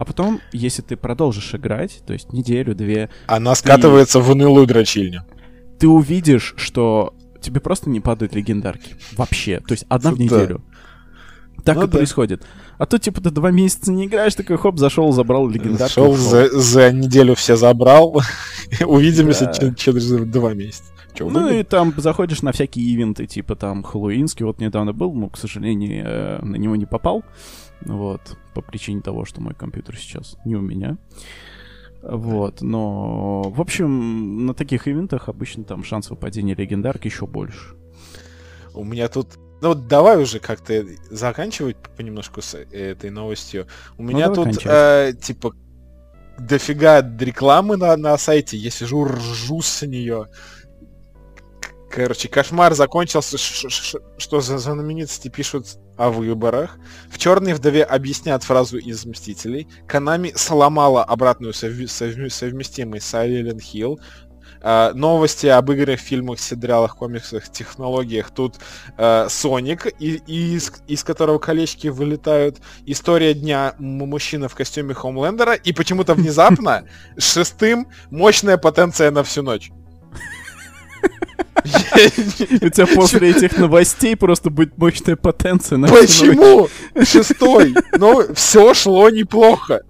А потом, если ты продолжишь играть, то есть неделю-две... Она скатывается в унылую дрочильню. Ты увидишь, что тебе просто не падают легендарки. Вообще. То есть одна в неделю. Так ну, и да. происходит. А тут, типа, ты два месяца не играешь, такой, хоп, зашел, забрал легендарку. Зашел, за, за неделю все забрал. Увидимся да. через два месяца. Че, ну и там заходишь на всякие ивенты, типа там Хэллоуинский, вот недавно был, но, к сожалению, э, на него не попал. Вот, по причине того, что мой компьютер сейчас не у меня. Вот, но, в общем, на таких ивентах обычно там шанс выпадения легендарки еще больше. У меня тут ну вот давай уже как-то заканчивать понемножку с этой новостью. У ну, меня тут э, типа дофига рекламы на, на сайте, я сижу, ржу с нее. Короче, кошмар закончился, что за знаменитости пишут о выборах. В «Черной вдове» объяснят фразу из «Мстителей». Канами сломала обратную совместимость с Silent Hill. Uh, новости об играх, фильмах, сериалах, комиксах, технологиях. Тут uh, Соник, и, и из, из которого колечки вылетают. История дня мужчина в костюме Хомлендера. И почему-то внезапно шестым мощная потенция на всю ночь. У тебя после этих новостей просто будет мощная потенция на Почему? Шестой. Ну, все шло неплохо.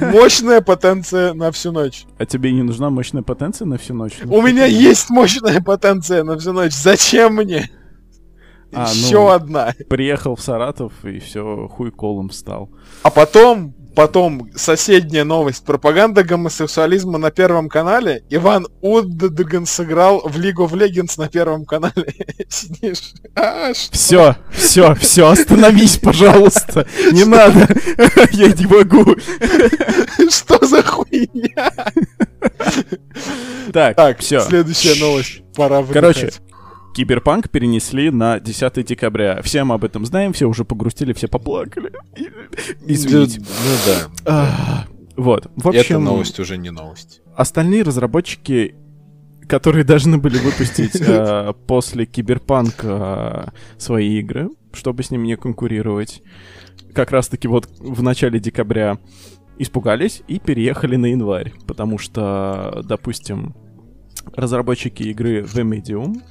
Мощная потенция на всю ночь. А тебе не нужна мощная потенция на всю ночь? У меня есть мощная потенция на всю ночь. Зачем мне? А, Еще ну, одна. Приехал в Саратов и все, хуй колом стал. А потом Потом соседняя новость. Пропаганда гомосексуализма на Первом канале. Иван Уддган сыграл в League of Legends на Первом канале. Сидишь. А, все, все, все, остановись, пожалуйста. Не надо. Я не могу. Что за хуйня? Так, так, все. Следующая новость. Пора. Короче, Киберпанк перенесли на 10 декабря. Все мы об этом знаем, все уже погрустили, все поплакали. Извините. Ну да. А, вот. В общем, Эта новость уже не новость. Остальные разработчики которые должны были выпустить э, после Киберпанка э, свои игры, чтобы с ними не конкурировать. Как раз-таки вот в начале декабря испугались и переехали на январь, потому что, допустим, разработчики игры The Medium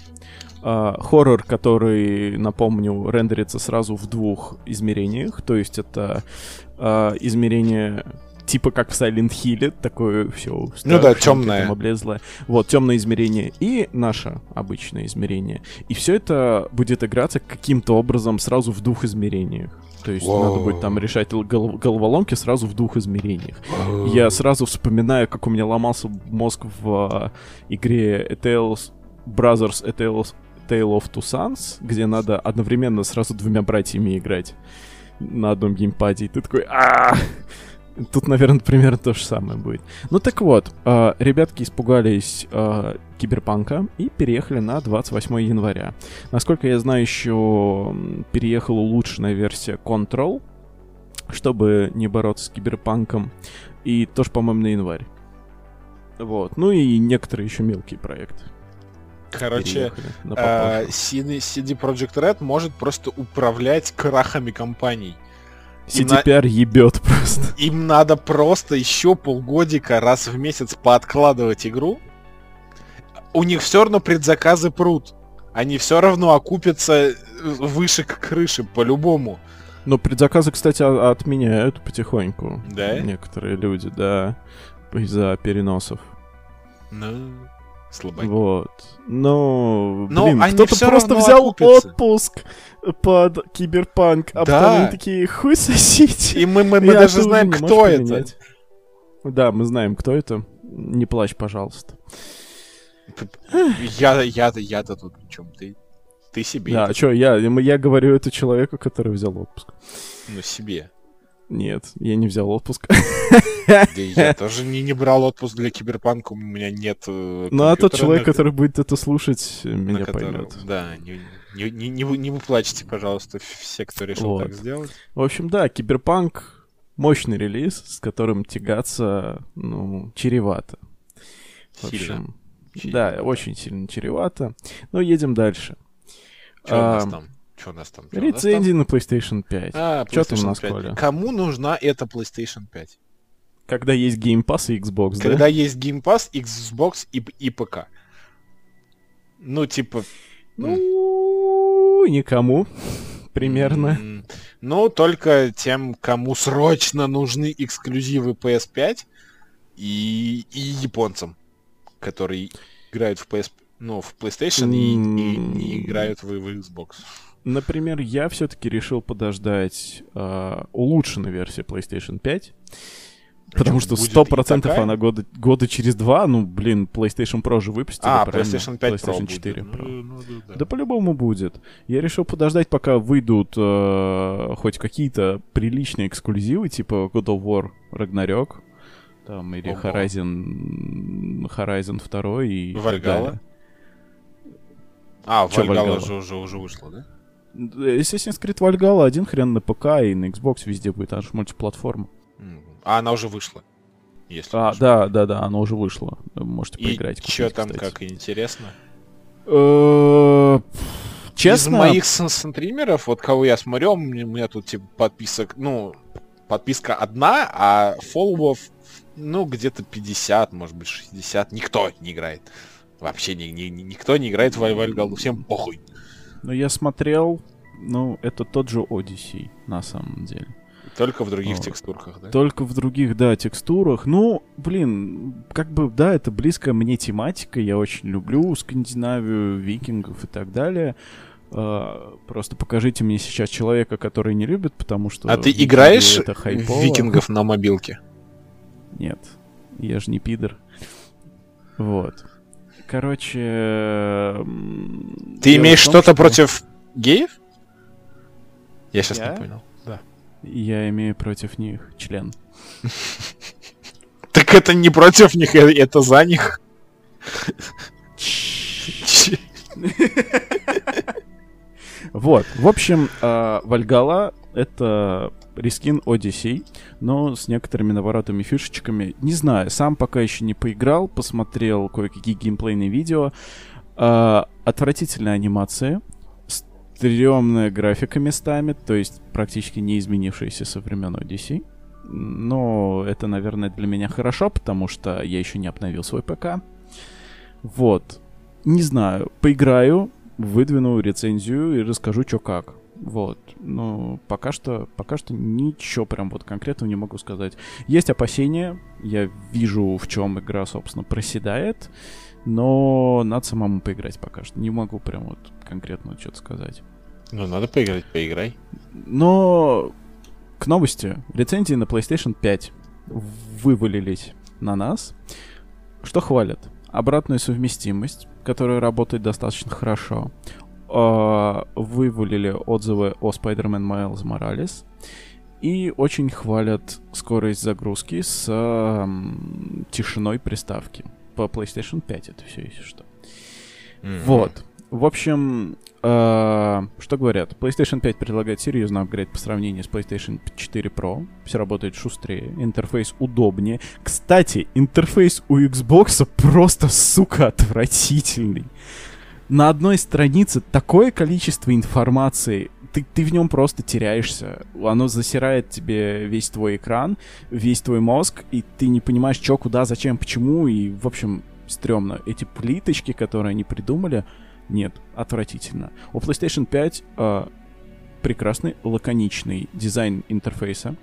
Uh, хоррор, который, напомню, рендерится сразу в двух измерениях. То есть это uh, измерение типа как в Silent Hill, такое все ну да, темное. облезлое. Вот, темное измерение и наше обычное измерение. И все это будет играться каким-то образом сразу в двух измерениях. То есть Воу. надо будет там решать гол- головоломки сразу в двух измерениях. Воу. Я сразу вспоминаю, как у меня ломался мозг в uh, игре Tales Brothers A Tales Tale of Two Sons, где надо одновременно сразу двумя братьями играть на одном геймпаде. И ты такой, а Тут, наверное, примерно то же самое будет. Ну так вот, э, ребятки испугались э, киберпанка и переехали на 28 января. Насколько я знаю, еще переехала улучшенная версия Control, чтобы не бороться с киберпанком. И тоже, по-моему, на январь. Вот. Ну и некоторые еще мелкие проекты. Короче, э, CD, CD Projekt Red может просто управлять крахами компаний. CDPR на... ебет просто. Им надо просто еще полгодика раз в месяц пооткладывать игру. У них все равно предзаказы прут. Они все равно окупятся э, выше к крыше, по-любому. Но предзаказы, кстати, отменяют потихоньку. Да? Некоторые люди, да. Из-за переносов. Ну, слабаки. Вот. Но, Но блин, кто-то просто взял окупятся. отпуск под киберпанк, а да. потом они такие, хуй сосите. И мы, мы, мы даже знаем, кто это. Поменять. Да, мы знаем, кто это. Не плачь, пожалуйста. Я, я, я-то тут при чем? Ты, ты себе. Да, что, я, я говорю это человеку, который взял отпуск. Ну, себе. Нет, я не взял отпуск. Я тоже не, не брал отпуск для киберпанка, у меня нет... Э, ну, а тот человек, который будет это слушать, меня поймет. Да, не, не, не, не, вы, не вы плачьте, пожалуйста, все, кто решил вот. так сделать. В общем, да, киберпанк мощный релиз, с которым тягаться, ну, чревато. В общем, сильно. да, да, очень сильно чревато. Но едем дальше. Что а, у нас там? Что у нас там? Что Рецензии на PlayStation 5. А, PlayStation Что там у нас, 5. Коля? Кому нужна эта PlayStation 5? Когда есть Game Pass и Xbox, Когда да? Когда есть Game Pass, Xbox и, и ПК. Ну, типа... Ну, никому. Примерно. Mm, ну, только тем, кому срочно нужны эксклюзивы PS5 и, и японцам, которые играют в PS, ну, в PlayStation mm. и, и, и играют в, в Xbox. Например, я все-таки решил подождать э, улучшенной версии PlayStation 5. Потому что сто процентов она года, года через два, ну, блин, PlayStation Pro же выпустили. А, PlayStation 5 PlayStation Pro 4 будет. Pro. Ну, ну, да, да. да по-любому будет. Я решил подождать, пока выйдут э, хоть какие-то приличные эксклюзивы, типа God of War Ragnarok. Там, или Ого. Horizon, Horizon 2 и Вальгала? А, Чё Вальгала же уже, уже вышла, да? Assassin's Creed Valhalla один хрен на ПК и на Xbox везде будет, же мультиплатформа. А она уже вышла? Если а, да, да, да, она уже вышла. Можете и поиграть. И что там, кстати. как интересно? Э, честно... Из моих стримеров, вот кого я смотрю, у меня тут типа подписок, ну, подписка одна, а фолловов, ну, где-то 50, может быть, 60. Никто не играет. Вообще ни, ни, никто не играет в Вальгалу, всем похуй. Ну, я смотрел, ну, это тот же Odyssey, на самом деле. Только в других вот. текстурках, да? Только в других, да, текстурах. Ну, блин, как бы, да, это близкая мне тематика. Я очень люблю Скандинавию, викингов и так далее. Uh, просто покажите мне сейчас человека, который не любит, потому что... А ты играешь в викингов на мобилке? Нет, я же не пидор. Вот. Короче... Ты имеешь что-то что... против геев? Я сейчас я? не понял. Да. Я имею против них член. Так это не против них, э, это за них. Вот, в общем, а, Вальгала — это рискин Odyssey, но с некоторыми наворотами фишечками. Не знаю, сам пока еще не поиграл, посмотрел кое-какие геймплейные видео. Отвратительная анимация, стрёмная графика местами, то есть практически не изменившаяся со времен Odyssey. Но это, наверное, для меня хорошо, потому что я еще не обновил свой ПК. Вот. Не знаю, поиграю, выдвину рецензию и расскажу, что как. Вот. Но пока что, пока что ничего прям вот конкретного не могу сказать. Есть опасения, я вижу, в чем игра, собственно, проседает, но надо самому поиграть пока что. Не могу прям вот конкретно что-то сказать. Ну, надо поиграть, поиграй. Но к новости. Рецензии на PlayStation 5 вывалились на нас. Что хвалят? Обратную совместимость, которая работает достаточно хорошо. Uh, вывалили отзывы о Spider-Man Miles Morales. И очень хвалят скорость загрузки с uh, тишиной приставки. По PlayStation 5 это все, если что. Mm-hmm. Вот. В общем, Uh, что говорят? PlayStation 5 предлагает серьезно апгрейд по сравнению с PlayStation 4 Pro. Все работает шустрее, интерфейс удобнее. Кстати, интерфейс у Xbox просто, сука, отвратительный. На одной странице такое количество информации, ты, ты в нем просто теряешься. Оно засирает тебе весь твой экран, весь твой мозг, и ты не понимаешь, что, куда, зачем, почему, и, в общем, стрёмно. Эти плиточки, которые они придумали, нет, отвратительно. У PlayStation 5 э, прекрасный лаконичный дизайн интерфейса.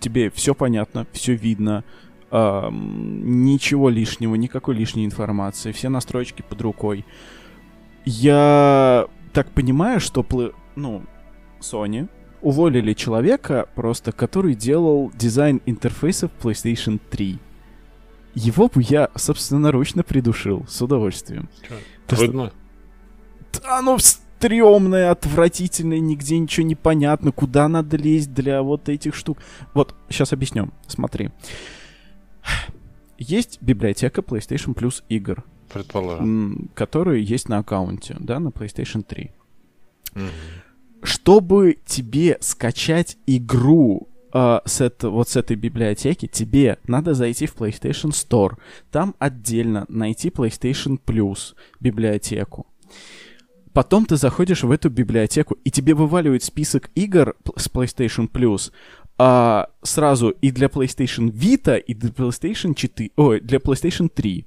Тебе все понятно, все видно, э, ничего лишнего, никакой лишней информации, все настройки под рукой. Я так понимаю, что ну, Sony уволили человека просто, который делал дизайн интерфейсов PlayStation 3. Его бы я собственноручно придушил с удовольствием. Чё? Трудно. Да, ну стрёмное, отвратительное, нигде ничего не понятно, куда надо лезть для вот этих штук. Вот, сейчас объясню. Смотри. Есть библиотека PlayStation Plus игр. Предположим. Которые есть на аккаунте, да, на PlayStation 3. Mm-hmm. Чтобы тебе скачать игру э, с это, вот с этой библиотеки, тебе надо зайти в PlayStation Store. Там отдельно найти PlayStation Plus библиотеку. Потом ты заходишь в эту библиотеку, и тебе вываливают список игр с PlayStation Plus а, сразу и для PlayStation Vita, и для PlayStation 4, ой, для PlayStation 3.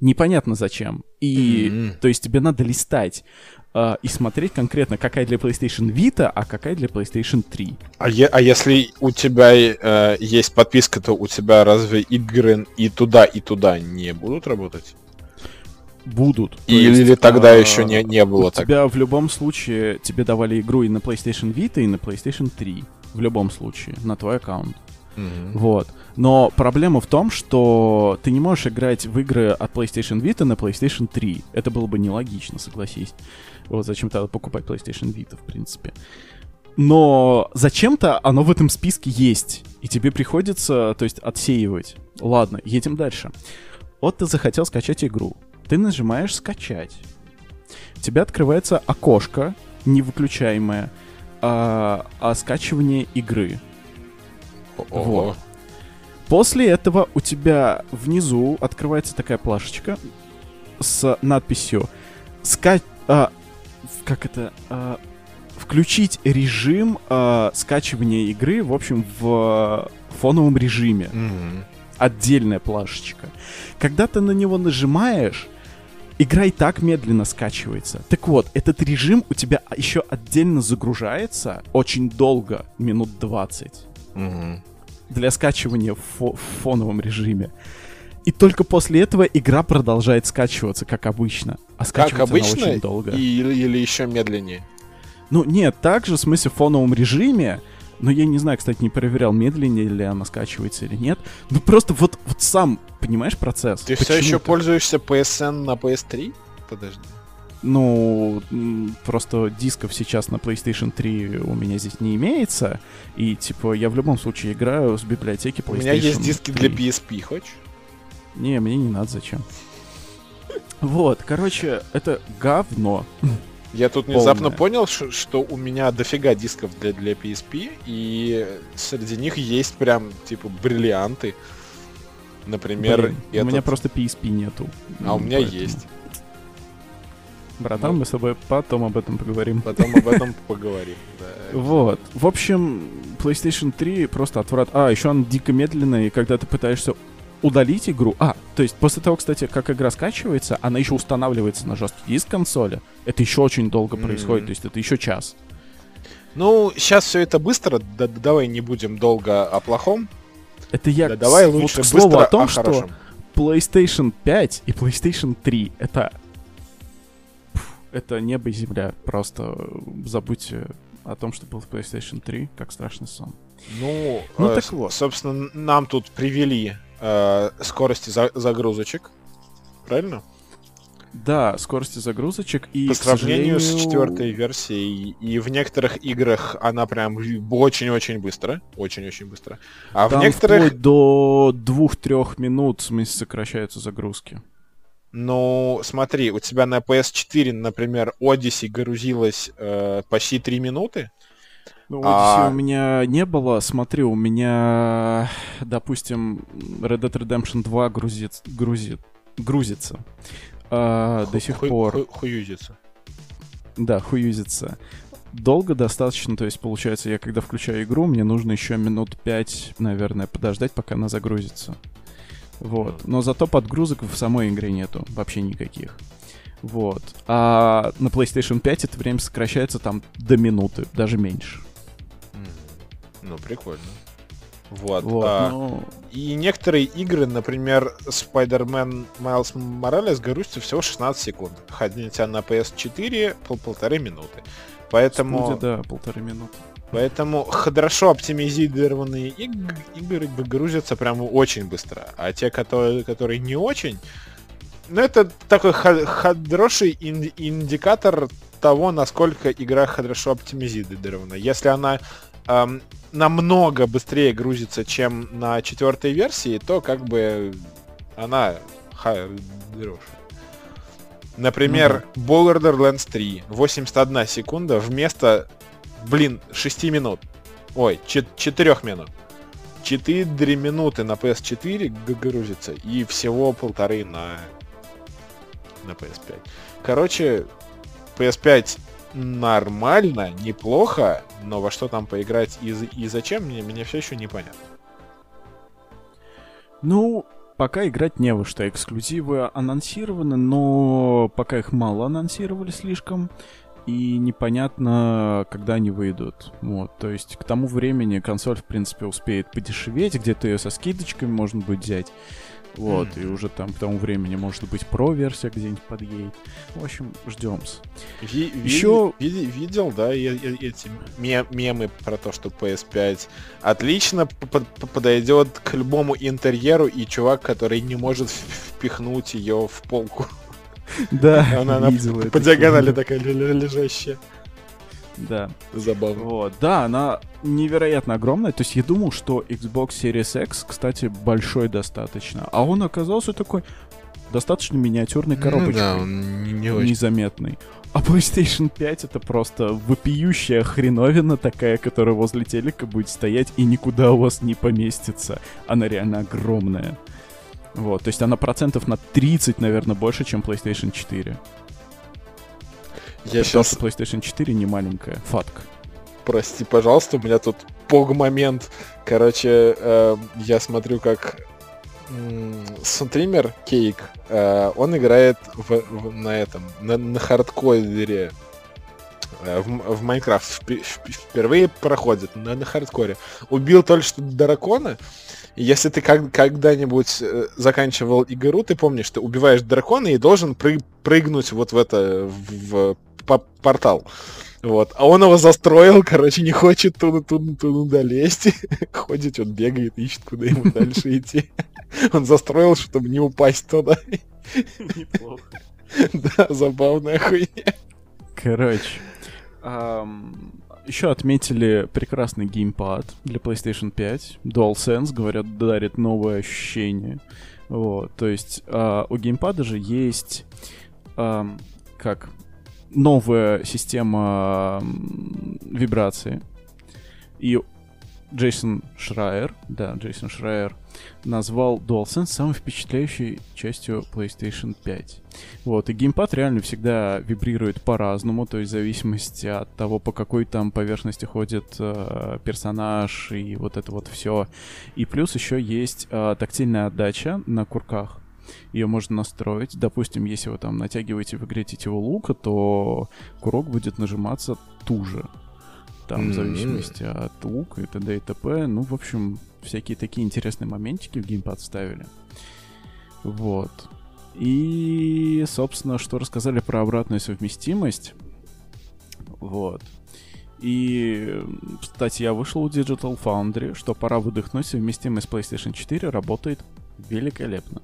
Непонятно зачем. И, mm-hmm. то есть тебе надо листать э, и смотреть конкретно, какая для PlayStation Vita, а какая для PlayStation 3. А, е- а если у тебя э, есть подписка, то у тебя разве игры и туда, и туда не будут работать? Будут. Или есть, тогда а, еще не, не было у так? тебя в любом случае, тебе давали игру и на PlayStation Vita, и на PlayStation 3. В любом случае, на твой аккаунт. Mm-hmm. Вот. Но проблема в том, что ты не можешь играть в игры от PlayStation Vita на PlayStation 3. Это было бы нелогично, согласись. Вот зачем тогда покупать PlayStation Vita, в принципе. Но зачем-то оно в этом списке есть. И тебе приходится, то есть, отсеивать. Ладно, едем дальше. Вот ты захотел скачать игру. Ты нажимаешь «Скачать». У тебя открывается окошко, невыключаемое, а, о скачивании игры. Ого. Вот. После этого у тебя внизу открывается такая плашечка с надписью «Ска... А, как это... А, включить режим а, скачивания игры, в общем, в фоновом режиме. Mm-hmm. Отдельная плашечка. Когда ты на него нажимаешь, игра и так медленно скачивается. Так вот, этот режим у тебя еще отдельно загружается очень долго, минут 20. Mm-hmm. Для скачивания в, фо- в фоновом режиме. И только после этого игра продолжает скачиваться, как обычно. А скачивается как обычно? Она очень долго. Или, или еще медленнее? Ну, нет, также, в смысле, в фоновом режиме, но я не знаю, кстати, не проверял, медленнее ли она скачивается или нет. Ну, просто вот, вот сам, понимаешь, процесс. Ты все еще пользуешься PSN на PS3? Подожди. Ну, просто дисков сейчас на PlayStation 3 у меня здесь не имеется. И, типа, я в любом случае играю с библиотеки PlayStation У меня есть диски 3. для PSP, хочешь? Не, мне не надо, зачем. Вот, короче, это говно. Я тут внезапно понял, что у меня дофига дисков для, для PSP, и среди них есть прям, типа, бриллианты. Например, Блин, этот... у меня просто PSP нету. А у меня поэтому... есть. Братан, вот. мы с тобой потом об этом поговорим. Потом об этом поговорим, да. Вот. В общем, PlayStation 3 просто отврат. А, еще он дико медленный, и когда ты пытаешься удалить игру. А, то есть после того, кстати, как игра скачивается, она еще устанавливается на жесткий диск консоли. Это еще очень долго mm-hmm. происходит, то есть это еще час. Ну, сейчас все это быстро, да, давай не будем долго о плохом. Это я да, давай лучше вот, к слову о том, о что PlayStation 5 и PlayStation 3 это это небо и земля. Просто забудьте о том, что был в PlayStation 3, как страшный сон. Ну, ну э, так вот. собственно, нам тут привели э, скорости за загрузочек. Правильно? Да, скорости загрузочек и по сравнению сожалению... с четвертой версией и в некоторых играх она прям очень-очень быстро, очень-очень быстро. А Там в некоторых до двух-трех минут в смысле сокращаются загрузки. Ну, смотри, у тебя на PS4, например, Odyssey грузилась э, почти 3 минуты, ну, а... у меня не было. Смотри, у меня, допустим, Red Dead Redemption 2 грузит, грузит, грузится. А, до сих пор... Хуюзится. Да, хуюзится. Долго достаточно, то есть, получается, я когда включаю игру, мне нужно еще минут 5, наверное, подождать, пока она загрузится. Вот. Но зато подгрузок в самой игре нету вообще никаких. Вот. А на PlayStation 5 это время сокращается там до минуты, даже меньше. Ну, прикольно. Вот. вот а, ну... И некоторые игры, например, Spider-Man Miles Morales грузится всего 16 секунд. Хотя на PS4 пол полторы минуты. Поэтому... Студия, да, полторы минуты. Поэтому хорошо оптимизированные иг- игры грузятся прямо очень быстро. А те, которые, которые не очень, ну это такой хороший ин- индикатор того, насколько игра хорошо оптимизирована. Если она эм, намного быстрее грузится, чем на четвертой версии, то как бы она хорошая. Например, mm-hmm. Borderlands 3, 81 секунда вместо, блин, 6 минут. Ой, 4 минут. 4 минуты на PS4 грузится и всего полторы на, на PS5. Короче, PS5 нормально, неплохо, но во что там поиграть и, и зачем, мне, мне все еще непонятно. Ну, пока играть не во что. Эксклюзивы анонсированы, но пока их мало анонсировали слишком. И непонятно, когда они выйдут. Вот, то есть к тому времени консоль, в принципе, успеет подешеветь, где-то ее со скидочками можно будет взять. Вот, mm. и уже там к тому времени, может быть, про-версия где-нибудь подъедет. В общем, ждем. Ви- Еще... Ви- видел, да, эти мемы про то, что PS5 отлично подойдет к любому интерьеру, и чувак, который не может впихнуть ее в полку. Да, она, она по диагонали такая лежащая. Да. Забавно. Вот. Да, она невероятно огромная. То есть я думал, что Xbox Series X, кстати, большой достаточно. А он оказался такой достаточно миниатюрной коробочкой. Ну, да, он не, не очень. Незаметный. А PlayStation 5 это просто вопиющая хреновина такая, которая возле телека будет стоять и никуда у вас не поместится. Она реально огромная. Вот, то есть она процентов на 30, наверное, больше, чем PlayStation 4. Я При сейчас... что PlayStation 4 не маленькая. Фатк. Прости, пожалуйста, у меня тут пог-момент. Короче, э, я смотрю, как стример Кейк, э, он играет в, в, на этом, на, на хардкоре э, в, в Майнкрафт впервые проходит на, на хардкоре. Убил только что дракона. Если ты как, когда-нибудь э, заканчивал игру, ты помнишь, ты убиваешь дракона и должен прыг, прыгнуть вот в это в, в портал. Вот. А он его застроил, короче, не хочет туда, туда, туда лезть. Ходит, он бегает, ищет, куда ему дальше идти. Он застроил, чтобы не упасть туда. Неплохо. Да, забавная хуйня. Короче, еще отметили прекрасный геймпад для PlayStation 5. DualSense, говорят, дарит новое ощущение. Вот, то есть uh, у геймпада же есть uh, как новая система вибрации. И Джейсон Шрайер, да, Джейсон Шрайер, назвал DualSense самой впечатляющей частью PlayStation 5. Вот, и геймпад реально всегда вибрирует по-разному, то есть в зависимости от того, по какой там поверхности ходит э, персонаж и вот это вот все. И плюс еще есть э, тактильная отдача на курках. Ее можно настроить. Допустим, если вы там натягиваете в игре тетиву лука, то курок будет нажиматься туже. Там, mm-hmm. в зависимости от лука и т.д. и т.п. Ну, в общем, всякие такие интересные моментики в геймпад вставили. Вот. И, собственно, что рассказали про обратную совместимость. Вот. И, кстати, я вышел у Digital Foundry, что пора выдохнуть, совместимость PlayStation 4 работает великолепно.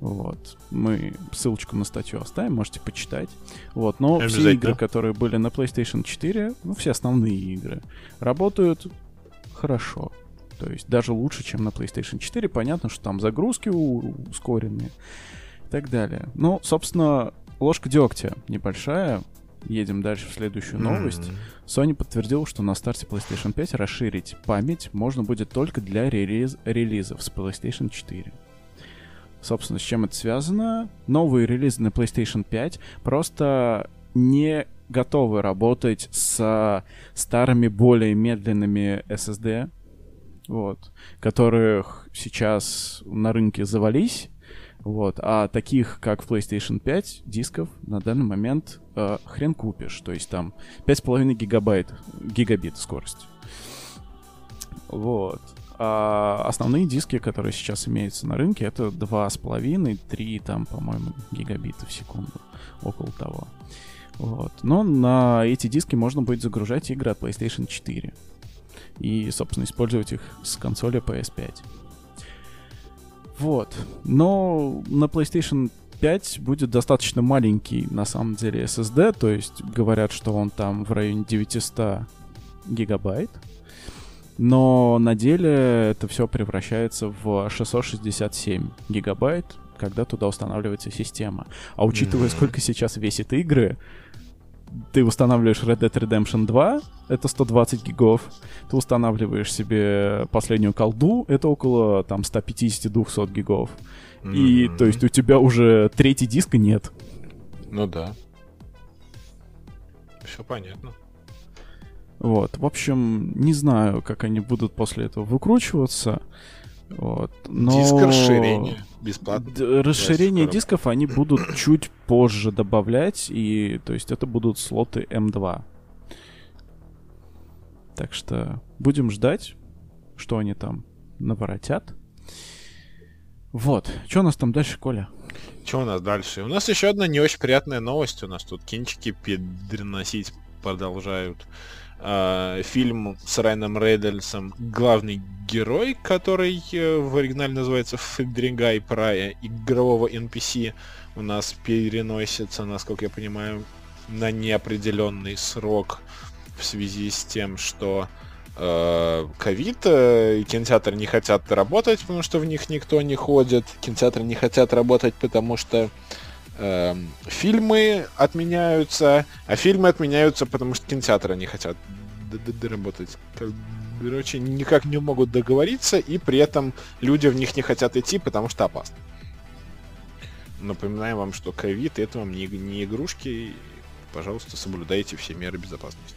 Вот. Мы ссылочку на статью оставим, можете почитать. Вот. Но все игры, которые были на PlayStation 4, ну, все основные игры, работают хорошо. То есть даже лучше, чем на PlayStation 4. Понятно, что там загрузки ускоренные и так далее. Ну, собственно, ложка дегтя небольшая. Едем дальше в следующую новость. Mm-hmm. Sony подтвердил, что на старте PlayStation 5 расширить память можно будет только для релиз- релизов с PlayStation 4. Собственно, с чем это связано? Новые релизы на PlayStation 5 просто не готовы работать с старыми, более медленными SSD, вот, которых сейчас на рынке завались, вот, а таких, как в PlayStation 5, дисков на данный момент э, хрен купишь, то есть там 5,5 гигабайт, гигабит скорость. Вот. А основные диски, которые сейчас имеются на рынке, это 2,5-3, там, по-моему, гигабита в секунду, около того. Вот. Но на эти диски можно будет загружать игры от PlayStation 4. И, собственно, использовать их с консоли PS5. Вот. Но на PlayStation 5 будет достаточно маленький, на самом деле, SSD. То есть говорят, что он там в районе 900 гигабайт но на деле это все превращается в 667 гигабайт, когда туда устанавливается система. А учитывая, сколько сейчас весит игры, ты устанавливаешь Red Dead Redemption 2, это 120 гигов, ты устанавливаешь себе последнюю колду, это около там 150-200 гигов. Mm-hmm. И то есть у тебя уже третий диска нет. Ну да. Все понятно. Вот. В общем, не знаю, как они будут после этого выкручиваться. Вот. Но... Диск расширение. Бесплатно. Расширение дисков они будут чуть позже добавлять. И то есть это будут слоты M2. Так что будем ждать, что они там наворотят. Вот. Что у нас там дальше, Коля? Что у нас дальше? У нас еще одна не очень приятная новость. У нас тут кинчики переносить продолжают. Э, фильм с Райаном Рейдельсом главный герой, который э, в оригинале называется Федригай Прая, игрового NPC, у нас переносится, насколько я понимаю, на неопределенный срок в связи с тем, что э, ковид, э, кинотеатры не хотят работать, потому что в них никто не ходит, кинотеатры не хотят работать, потому что э, фильмы отменяются, а фильмы отменяются, потому что кинотеатры не хотят работать. Короче, никак не могут договориться, и при этом люди в них не хотят идти, потому что опасно. Напоминаем вам, что ковид это вам не, не игрушки. Пожалуйста, соблюдайте все меры безопасности.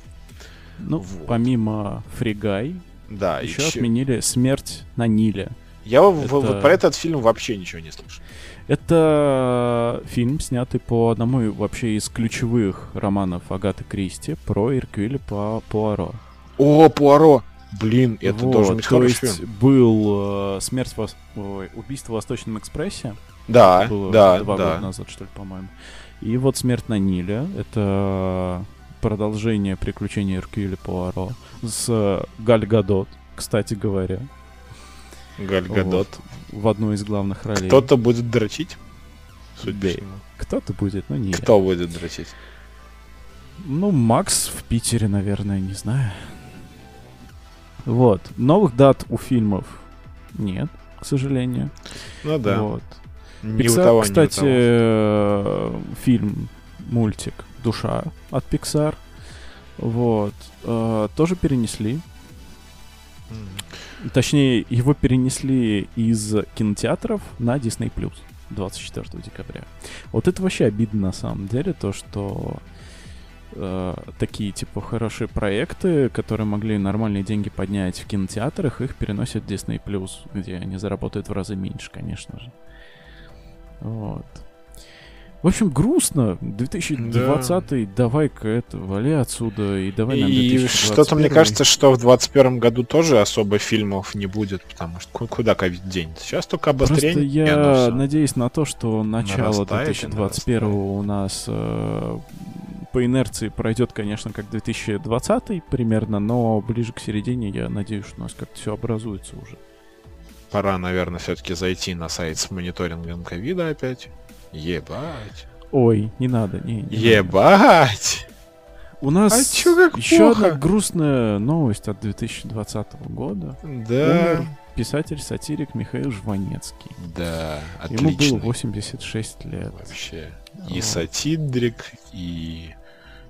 Ну, вот. помимо Фригай, да, еще, еще отменили смерть на Ниле. Я это... про этот фильм вообще ничего не слышал. Это фильм, снятый по одному вообще из ключевых романов Агаты Кристи про Иркюля по Пуаро. О, Пуаро! Блин, это вот, должен быть то хороший есть фильм. был э, смерть в, ой, убийство в Восточном экспрессе. Да, было да, два да. года назад, что ли, по-моему. И вот смерть на Ниле. Это продолжение приключений Эркюля Пуаро с Галь Гадот, кстати говоря. Галь Гадот. Вот, в одну из главных ролей. Кто-то будет дрочить? Судьбе. Кто-то будет, но не Кто я. будет дрочить? Ну, Макс в Питере, наверное, не знаю. Вот. Новых дат у фильмов нет, к сожалению. Ну да. Вот. Ни Pixar, того, кстати, э, фильм, мультик «Душа» от Pixar. Вот. Э, тоже перенесли. Mm. Точнее, его перенесли из кинотеатров на Disney+. 24 декабря. Вот это вообще обидно на самом деле, то, что э, такие, типа, хорошие проекты, которые могли нормальные деньги поднять в кинотеатрах, их переносят в Disney+, где они заработают в разы меньше, конечно же. Вот. В общем, грустно. 2020 да. давай-ка это, вали отсюда и давай нам И что-то мне кажется, что в 2021 году тоже особо фильмов не будет, потому что куда ковид денется. Сейчас только обострение. Просто я надеюсь на то, что начало 2021 у нас э, по инерции пройдет, конечно, как 2020 примерно, но ближе к середине я надеюсь, что у нас как-то все образуется уже. Пора, наверное, все-таки зайти на сайт с мониторингом ковида опять. Ебать. Ой, не надо. Не, не Ебать! У нас а чё, как еще плохо? одна грустная новость от 2020 года. Да. Умер писатель-сатирик Михаил Жванецкий. Да, отлично. Ему было 86 лет. Вообще. И вот. сатирик, и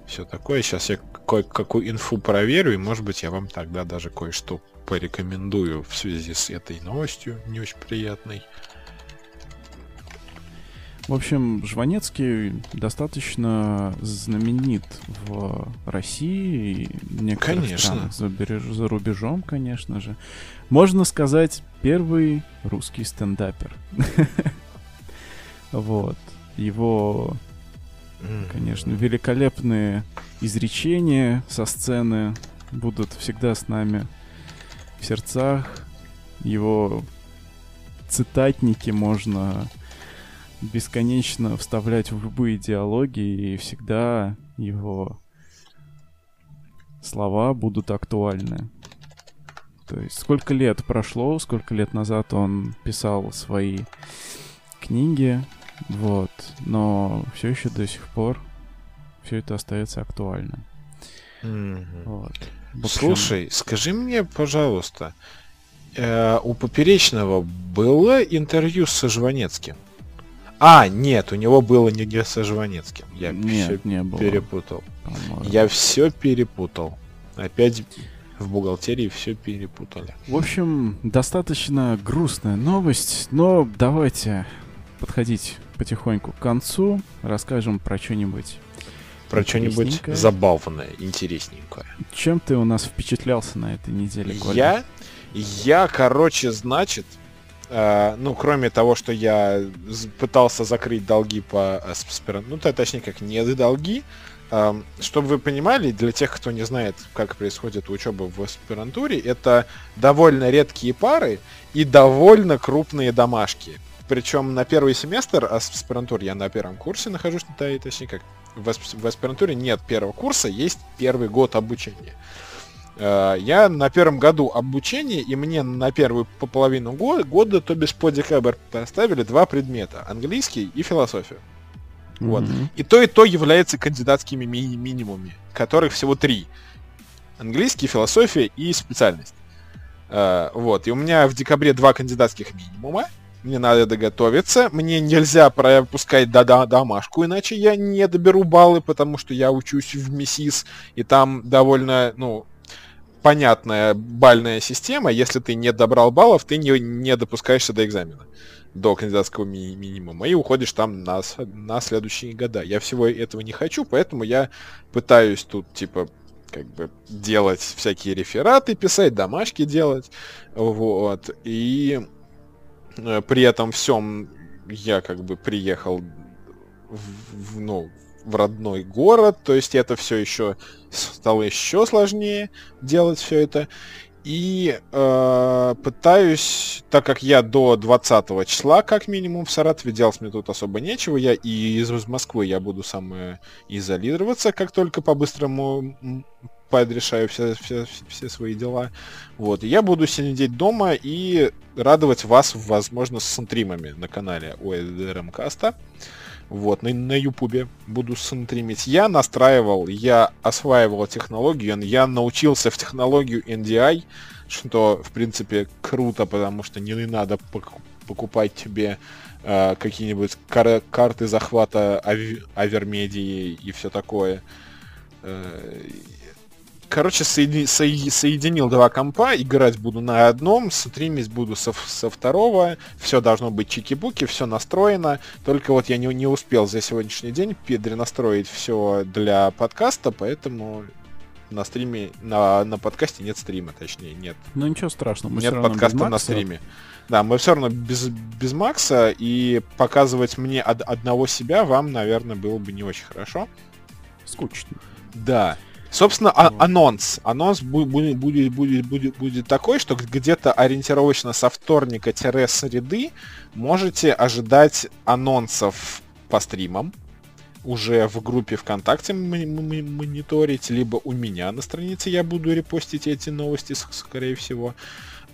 все такое. Сейчас я кое-какую инфу проверю, и, может быть, я вам тогда даже кое-что порекомендую в связи с этой новостью, не очень приятной. В общем, Жванецкий достаточно знаменит в России и некоторых конечно. странах за, за рубежом, конечно же. Можно сказать, первый русский стендапер. Вот. Его, конечно, великолепные изречения со сцены будут всегда с нами в сердцах. Его цитатники можно бесконечно вставлять в любые диалоги, и всегда его слова будут актуальны. То есть сколько лет прошло, сколько лет назад он писал свои книги, вот, но все еще до сих пор все это остается актуальным. Mm-hmm. Вот. Слушай, скажи мне, пожалуйста, э, у Поперечного было интервью с Жванецким? А, нет, у него было не, не со Жванецким. Я нет, все не было. перепутал. Я все перепутал. Опять в бухгалтерии все перепутали. В общем, достаточно грустная новость, но давайте подходить потихоньку к концу, расскажем про что-нибудь. Про что-нибудь забавное, интересненькое. Чем ты у нас впечатлялся на этой неделе, Коля? Я? Я, короче, значит, ну, кроме того, что я пытался закрыть долги по аспирантуре, ну, то, точнее, как не долги, uh, чтобы вы понимали, для тех, кто не знает, как происходит учеба в аспирантуре, это довольно редкие пары и довольно крупные домашки. Причем на первый семестр аспирантуры, я на первом курсе нахожусь, точнее, как в аспирантуре нет первого курса, есть первый год обучения. Э, я на первом году обучения, и мне на первую по половину года, года то бишь по декабрь поставили два предмета. Английский и философию. Mm-hmm. Вот. И то, и то является кандидатскими ми- минимумами, которых всего три. Английский, философия и специальность. Э, вот. И у меня в декабре два кандидатских минимума. Мне надо доготовиться. Мне нельзя пропускать до -до домашку, иначе я не доберу баллы, потому что я учусь в МИСИС, и там довольно, ну, понятная бальная система. Если ты не добрал баллов, ты не, не допускаешься до экзамена до кандидатского ми- минимума и уходишь там на, на следующие года. Я всего этого не хочу, поэтому я пытаюсь тут, типа, как бы делать всякие рефераты, писать, домашки делать, вот, и э, при этом всем я как бы приехал в, в, ну, в родной город, то есть это все еще стало еще сложнее делать все это. И э, пытаюсь, так как я до 20 числа, как минимум, в Саратове, делать мне тут особо нечего, я и из Москвы я буду сам изолироваться, как только по-быстрому подрешаю все, все, все свои дела. Вот. Я буду сидеть дома и радовать вас, возможно, с стримами на канале OEDRM Каста. Вот, на, на Ютубе буду стримить. Я настраивал, я осваивал технологию, я научился в технологию NDI, что, в принципе, круто, потому что не надо покупать тебе э, какие-нибудь кар карты захвата ави авермедии и все такое. Э, Короче, соеди, соеди, соединил два компа, играть буду на одном, стримить буду со, со второго, все должно быть чики-буки, все настроено, только вот я не, не успел за сегодняшний день перенастроить все для подкаста, поэтому на стриме, на, на подкасте нет стрима, точнее, нет. Ну ничего страшного, мы Нет подкаста на стриме. Да, мы все равно без, без Макса, и показывать мне од, одного себя вам, наверное, было бы не очень хорошо. Скучно. Да. Собственно, а- анонс. Анонс будет, будет, будет, будет, будет такой, что где-то ориентировочно со вторника-среды можете ожидать анонсов по стримам. Уже в группе ВКонтакте мониторить, либо у меня на странице я буду репостить эти новости, скорее всего.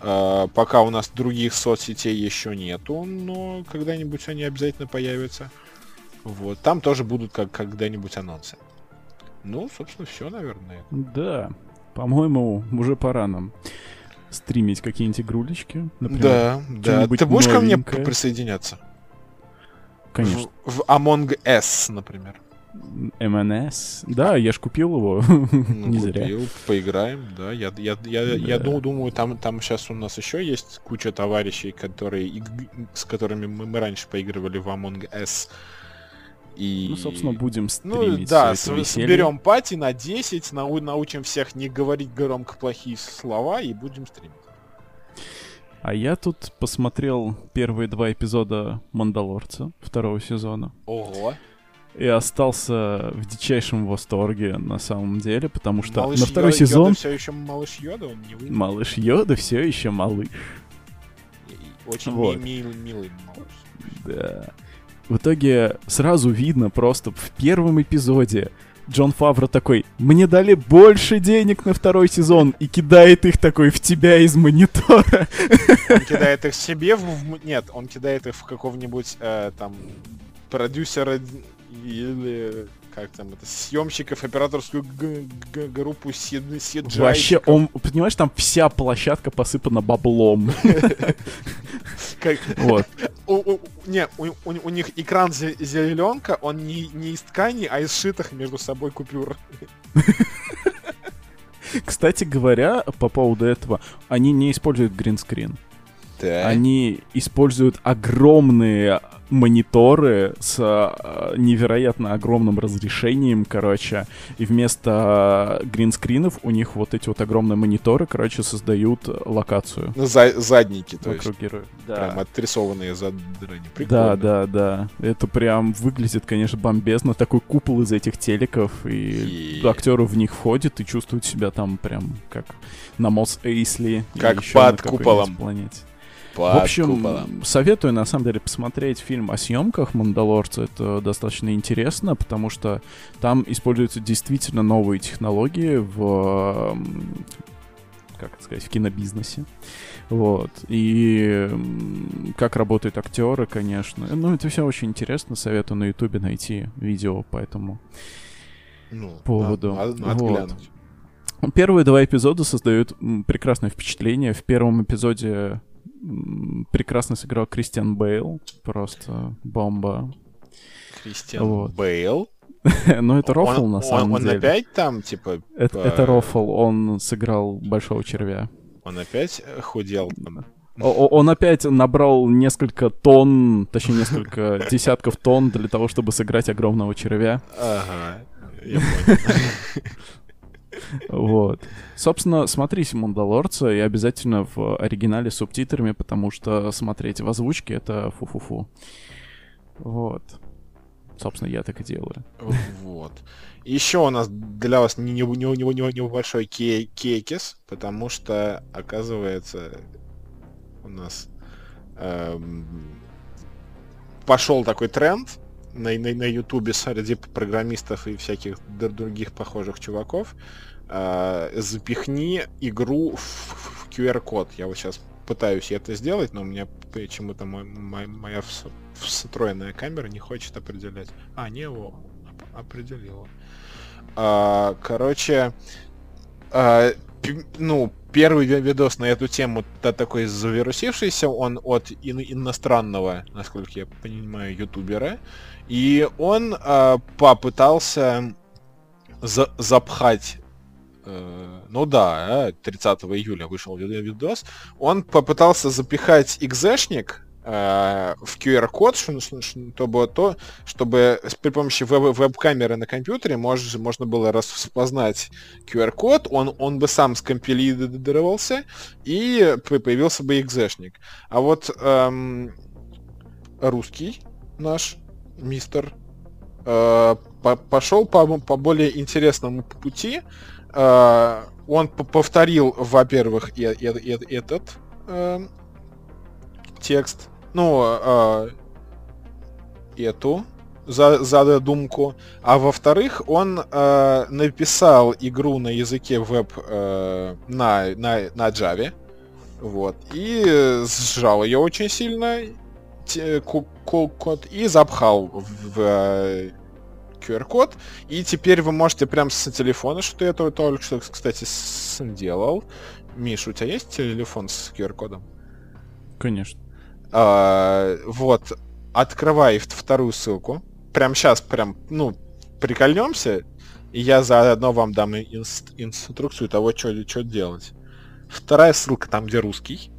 Uh, пока у нас других соцсетей еще нету, но когда-нибудь они обязательно появятся. Вот. Там тоже будут как когда-нибудь анонсы. Ну, собственно, все, наверное. Да. По-моему, уже пора нам стримить какие-нибудь игрулечки. Например, да, да. Ты будешь новенькое. ко мне присоединяться? Конечно. В, в Among Us, например. МНС. Да, я ж купил его. Ну, Не зря. Купил, поиграем, да. Я, я, я, да. я думаю, думаю, там, там сейчас у нас еще есть куча товарищей, которые, с которыми мы, мы раньше поигрывали в Among Us. И... Ну, собственно, будем ну, стримить. Ну, да, соберем пати на 10, нау научим всех не говорить громко плохие слова и будем стримить. А я тут посмотрел первые два эпизода Мандалорца второго сезона. Ого. И остался в дичайшем восторге на самом деле, потому что малыш на второй Йода, сезон... Йода все еще малыш Йода, он не выйдет. Малыш Йода все еще малыш. Очень вот. ми- милый, милый малыш. Да. В итоге сразу видно просто в первом эпизоде Джон Фавро такой, мне дали больше денег на второй сезон, и кидает их такой в тебя из монитора. Он кидает их себе в... Нет, он кидает их в какого-нибудь э, там продюсера или как там это, съемщиков, операторскую группу CGI. Вообще, он, понимаешь, там вся площадка посыпана баблом. Вот. Не, у них экран зеленка, он не из ткани, а из сшитых между собой купюр. Кстати говоря, по поводу этого, они не используют гринскрин. Они используют огромные мониторы с э, невероятно огромным разрешением, короче, и вместо гринскринов у них вот эти вот огромные мониторы, короче, создают локацию. Ну, за задники, то вокруг есть. героев. Да. Прям отрисованные задрани. Да, да, да. Это прям выглядит, конечно, бомбезно. Такой купол из этих телеков, и, и... актеры в них входят и чувствуют себя там прям как на Мос Эйсли. Как под куполом. Планете. Под в общем, куполом. советую на самом деле посмотреть фильм о съемках Мандалорца. Это достаточно интересно, потому что там используются действительно новые технологии в как это сказать, в кинобизнесе. Вот. И как работают актеры, конечно. Ну, это все очень интересно. Советую на Ютубе найти видео по этому ну, поводу. Надо, надо вот. Первые два эпизода создают прекрасное впечатление. В первом эпизоде прекрасно сыграл Кристиан Бейл. Просто бомба. Кристиан вот. Бейл? Ну, это Рофл, на самом он, деле. Он опять там, типа... Это, по... это Рофл, он сыграл Большого Червя. Он опять худел? Он опять набрал несколько тонн, точнее, несколько десятков тонн для того, чтобы сыграть огромного червя. Ага, я понял. Вот. Собственно, смотрите «Мандалорца» и обязательно в оригинале с субтитрами, потому что смотреть в озвучке — это фу-фу-фу. Вот. Собственно, я так и делаю. Вот. Еще у нас для вас не, не, не, не, небольшой кей, кейкис, потому что, оказывается, у нас эм, пошел такой тренд на, на, на Ютубе среди программистов и всяких других похожих чуваков. Э, запихни игру в, в QR-код. Я вот сейчас пытаюсь это сделать, но у меня почему-то моя, встроенная камера не хочет определять. А, не его определила. А, короче, а, ну, первый видос на эту тему да, такой завирусившийся, он от ин- иностранного, насколько я понимаю, ютубера. И он а, попытался за- запхать ну да, 30 июля вышел видос, он попытался запихать экзешник э, в QR-код, чтобы то, чтобы при помощи веб-камеры на компьютере мож, можно было распознать QR-код, он, он бы сам скомпилировался, и появился бы экзешник. А вот эм, русский наш мистер э, по пошел по, по более интересному пути. Э, он повторил, во-первых, и, и, и, этот э, текст, ну, э, эту за, задумку, а во-вторых, он э, написал игру на языке веб э, на, на, на Java, вот, и сжал ее очень сильно, код, и запхал в, в QR-код, и теперь вы можете прям с телефона, что я только что, кстати, сделал. Миш, у тебя есть телефон с QR-кодом? Конечно. А, вот, открывай вторую ссылку. Прям сейчас, прям, ну, прикольнемся, и я заодно вам дам инст инструкцию того, что делать. Вторая ссылка там, где русский.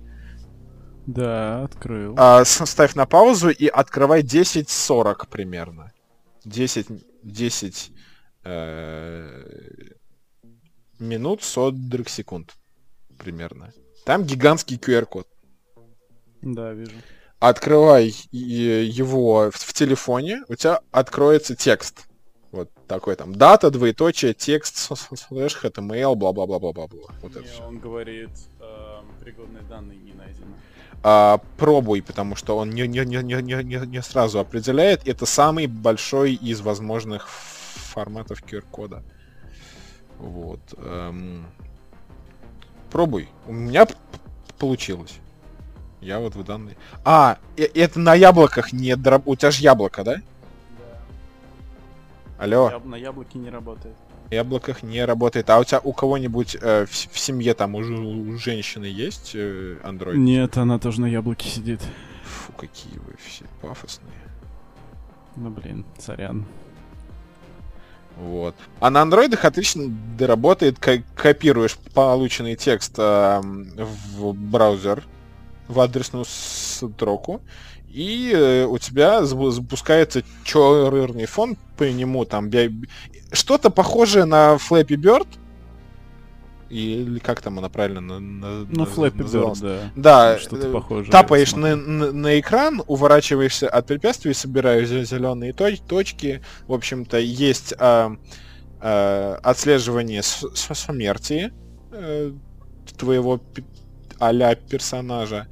Да, открыл. А, ставь на паузу и открывай 10.40 примерно. 10, 10 э, минут 40 секунд примерно. Там гигантский QR-код. Да, вижу. Открывай его в, телефоне, у тебя откроется текст. Вот такой там дата, двоеточие, текст, слэш, HTML, бла-бла-бла-бла-бла. Вот Не, это все. он говорит, э, пригодные данные не найдены. А, пробуй, потому что он не, не, не, не, не, не сразу определяет. Это самый большой из возможных форматов QR-кода. Вот. Эм... Пробуй. У меня получилось. Я вот в данной... А, это на яблоках не дроб... У тебя же яблоко, да? Да. Алло. Яб... На яблоке не работает. Яблоках не работает. А у тебя у кого-нибудь э, в, в семье там у, у женщины есть э, Android? Нет, она тоже на яблоке сидит. Фу, какие вы все пафосные. Ну блин, сорян. Вот. А на андроидах отлично работает, копируешь полученный текст э, в браузер, в адресную строку, и э, у тебя запускается черный фон по нему, там что-то похожее на Flappy Bird, или как там она правильно на, ну, Flappy Bird, да. Да, что-то э, похожее. Тапаешь на, на, на экран, уворачиваешься от препятствий, собираешь зеленые точ точки. В общем-то, есть а, а, отслеживание смерти а, твоего а персонажа.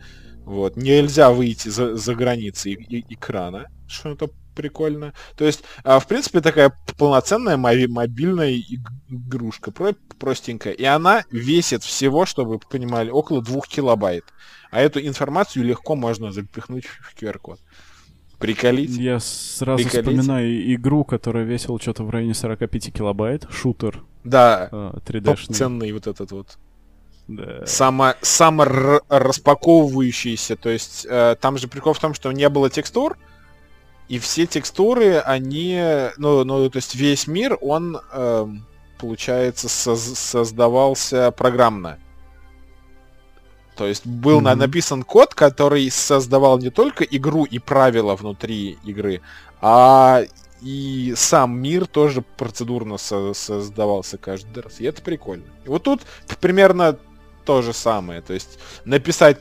Вот. Нельзя выйти за, за границы и, и, экрана, что-то прикольно. То есть, а, в принципе, такая полноценная мобильная игрушка, про простенькая. И она весит всего, чтобы вы понимали, около 2 килобайт. А эту информацию легко можно запихнуть в QR-код. Приколить. Я сразу Приколить. вспоминаю игру, которая весила что-то в районе 45 килобайт. Шутер Да. 3D-шный. Ценный вот этот вот. Да. Само, само распаковывающийся. То есть э, там же прикол в том, что не было текстур, и все текстуры, они, ну, ну то есть весь мир, он, э, получается, соз создавался программно. То есть был mm-hmm. написан код, который создавал не только игру и правила внутри игры, а и сам мир тоже процедурно со- создавался каждый раз. И это прикольно. И вот тут примерно то же самое. То есть написать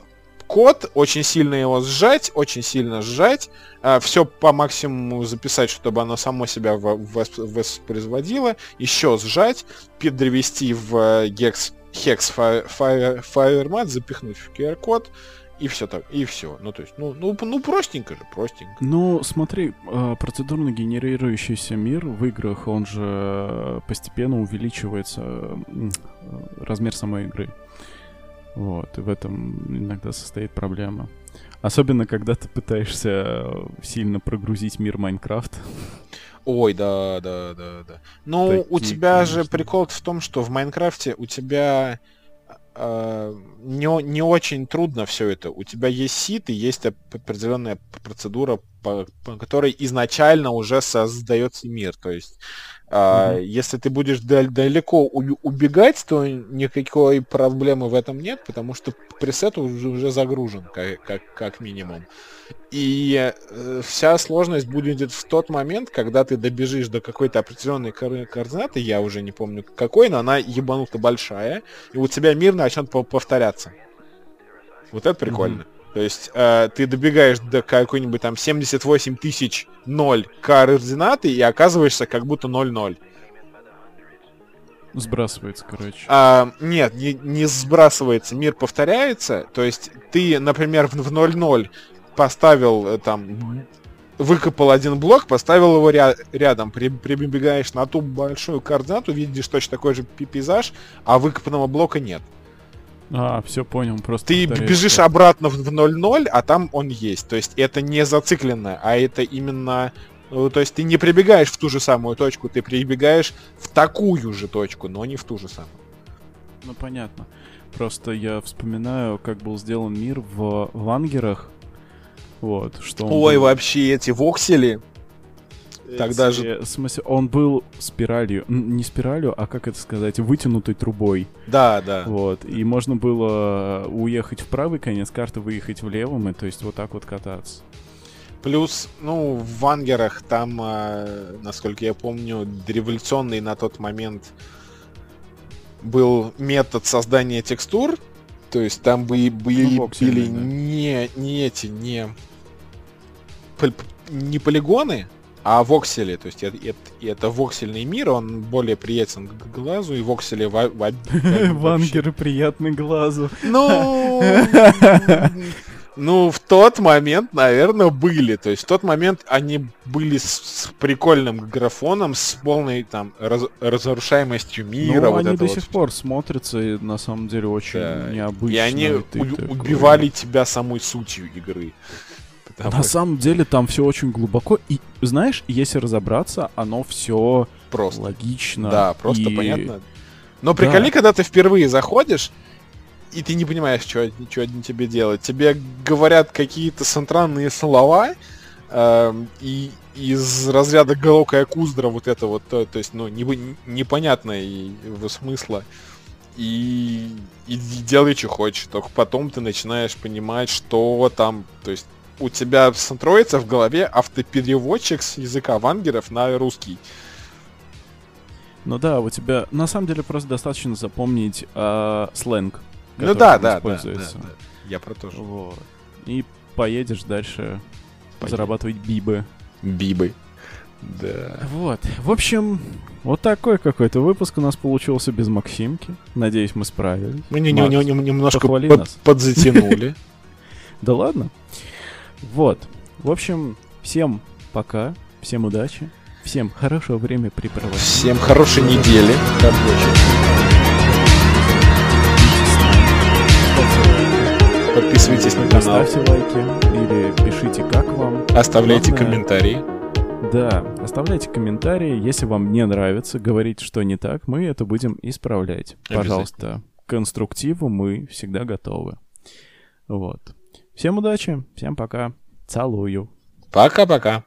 код, очень сильно его сжать, очень сильно сжать, э, все по максимуму записать, чтобы оно само себя воспроизводило, еще сжать, перевести в гекс hex FireMat, запихнуть в QR-код, и все так, и все. Ну, то есть, ну, ну, ну простенько же, простенько. Ну, смотри, а, процедурно генерирующийся мир в играх, он же постепенно увеличивается размер самой игры. Вот, и в этом иногда состоит проблема. Особенно, когда ты пытаешься сильно прогрузить мир Майнкрафт. Ой, да, да, да, да. Ну, Такие, у тебя конечно. же прикол в том, что в Майнкрафте у тебя э, не, не очень трудно все это. У тебя есть сит и есть определенная процедура, по, по которой изначально уже создается мир. То есть а, mm-hmm. Если ты будешь далеко убегать, то никакой проблемы в этом нет, потому что пресет уже, уже загружен, как, как, как минимум. И э, вся сложность будет в тот момент, когда ты добежишь до какой-то определенной координаты, я уже не помню какой, но она ебануто большая, и у тебя мир начнет повторяться. Вот это прикольно. Mm-hmm. То есть э, ты добегаешь до какой-нибудь там 78 тысяч 0 координаты и оказываешься как будто 0-0. Сбрасывается, короче. А, нет, не, не сбрасывается, мир повторяется. То есть ты, например, в 0-0 поставил э, там выкопал один блок, поставил его ря- рядом, при- прибегаешь на ту большую координату, видишь точно такой же пейзаж, а выкопанного блока нет. А, все понял, просто... Ты бежишь обратно в 0-0, а там он есть. То есть это не зацикленно, а это именно... Ну, то есть ты не прибегаешь в ту же самую точку, ты прибегаешь в такую же точку, но не в ту же самую. Ну, понятно. Просто я вспоминаю, как был сделан мир в Вангерах. Вот, что Ой, был... вообще эти воксели. Тогда же... В смысле, он был спиралью, не спиралью, а как это сказать, вытянутой трубой. Да, да. Вот, и можно было уехать в правый конец карты, выехать в левом, и то есть вот так вот кататься. Плюс, ну, в Вангерах там, э, насколько я помню, революционный на тот момент был метод создания текстур. То есть там бы, были, ну, были да. не, не эти, не, не полигоны, а воксели, то есть это, это, это воксельный мир, он более приятен к глазу, и воксели... Вангеры приятны глазу. Ну... Ну, в тот момент, наверное, были. То есть в тот момент они были с, с прикольным графоном, с полной там раз, разрушаемостью мира. Ну, вот они до вот. сих пор смотрятся и на самом деле очень да. необычно. И они у- убивали тебя самой сутью игры. На самом деле там все очень глубоко. И знаешь, если разобраться, оно все просто логично. Да, просто и... понятно. Но приколи, да. когда ты впервые заходишь, и ты не понимаешь, что, что они тебе делать. Тебе говорят какие-то странные слова, э, и из разряда Галока Куздра вот это вот, то, то есть, ну, не, непонятного смысла. И, и делай, что хочешь. Только потом ты начинаешь понимать, что там, то есть, у тебя строится в голове автопереводчик с языка вангеров на русский. Ну да, у тебя на самом деле просто достаточно запомнить э, сленг. Ну да, да, да, да, да. Я про то же. Вот. И поедешь дальше Поедем. зарабатывать бибы. Бибы. Да. Вот. В общем, вот такой какой-то выпуск у нас получился без Максимки. Надеюсь, мы справились. Мы не, не, не, немножко под, подзатянули. Да ладно. Вот. В общем, всем пока, всем удачи, всем хорошего времяпрепровождения. Всем хорошей недели Подписывайтесь на канал. Ставьте лайки или пишите, как вам. Оставляйте Главное, комментарии. Да, оставляйте комментарии, если вам не нравится, говорите, что не так, мы это будем исправлять. Пожалуйста, к конструктиву мы всегда готовы. Вот. Всем удачи, всем пока, целую. Пока-пока.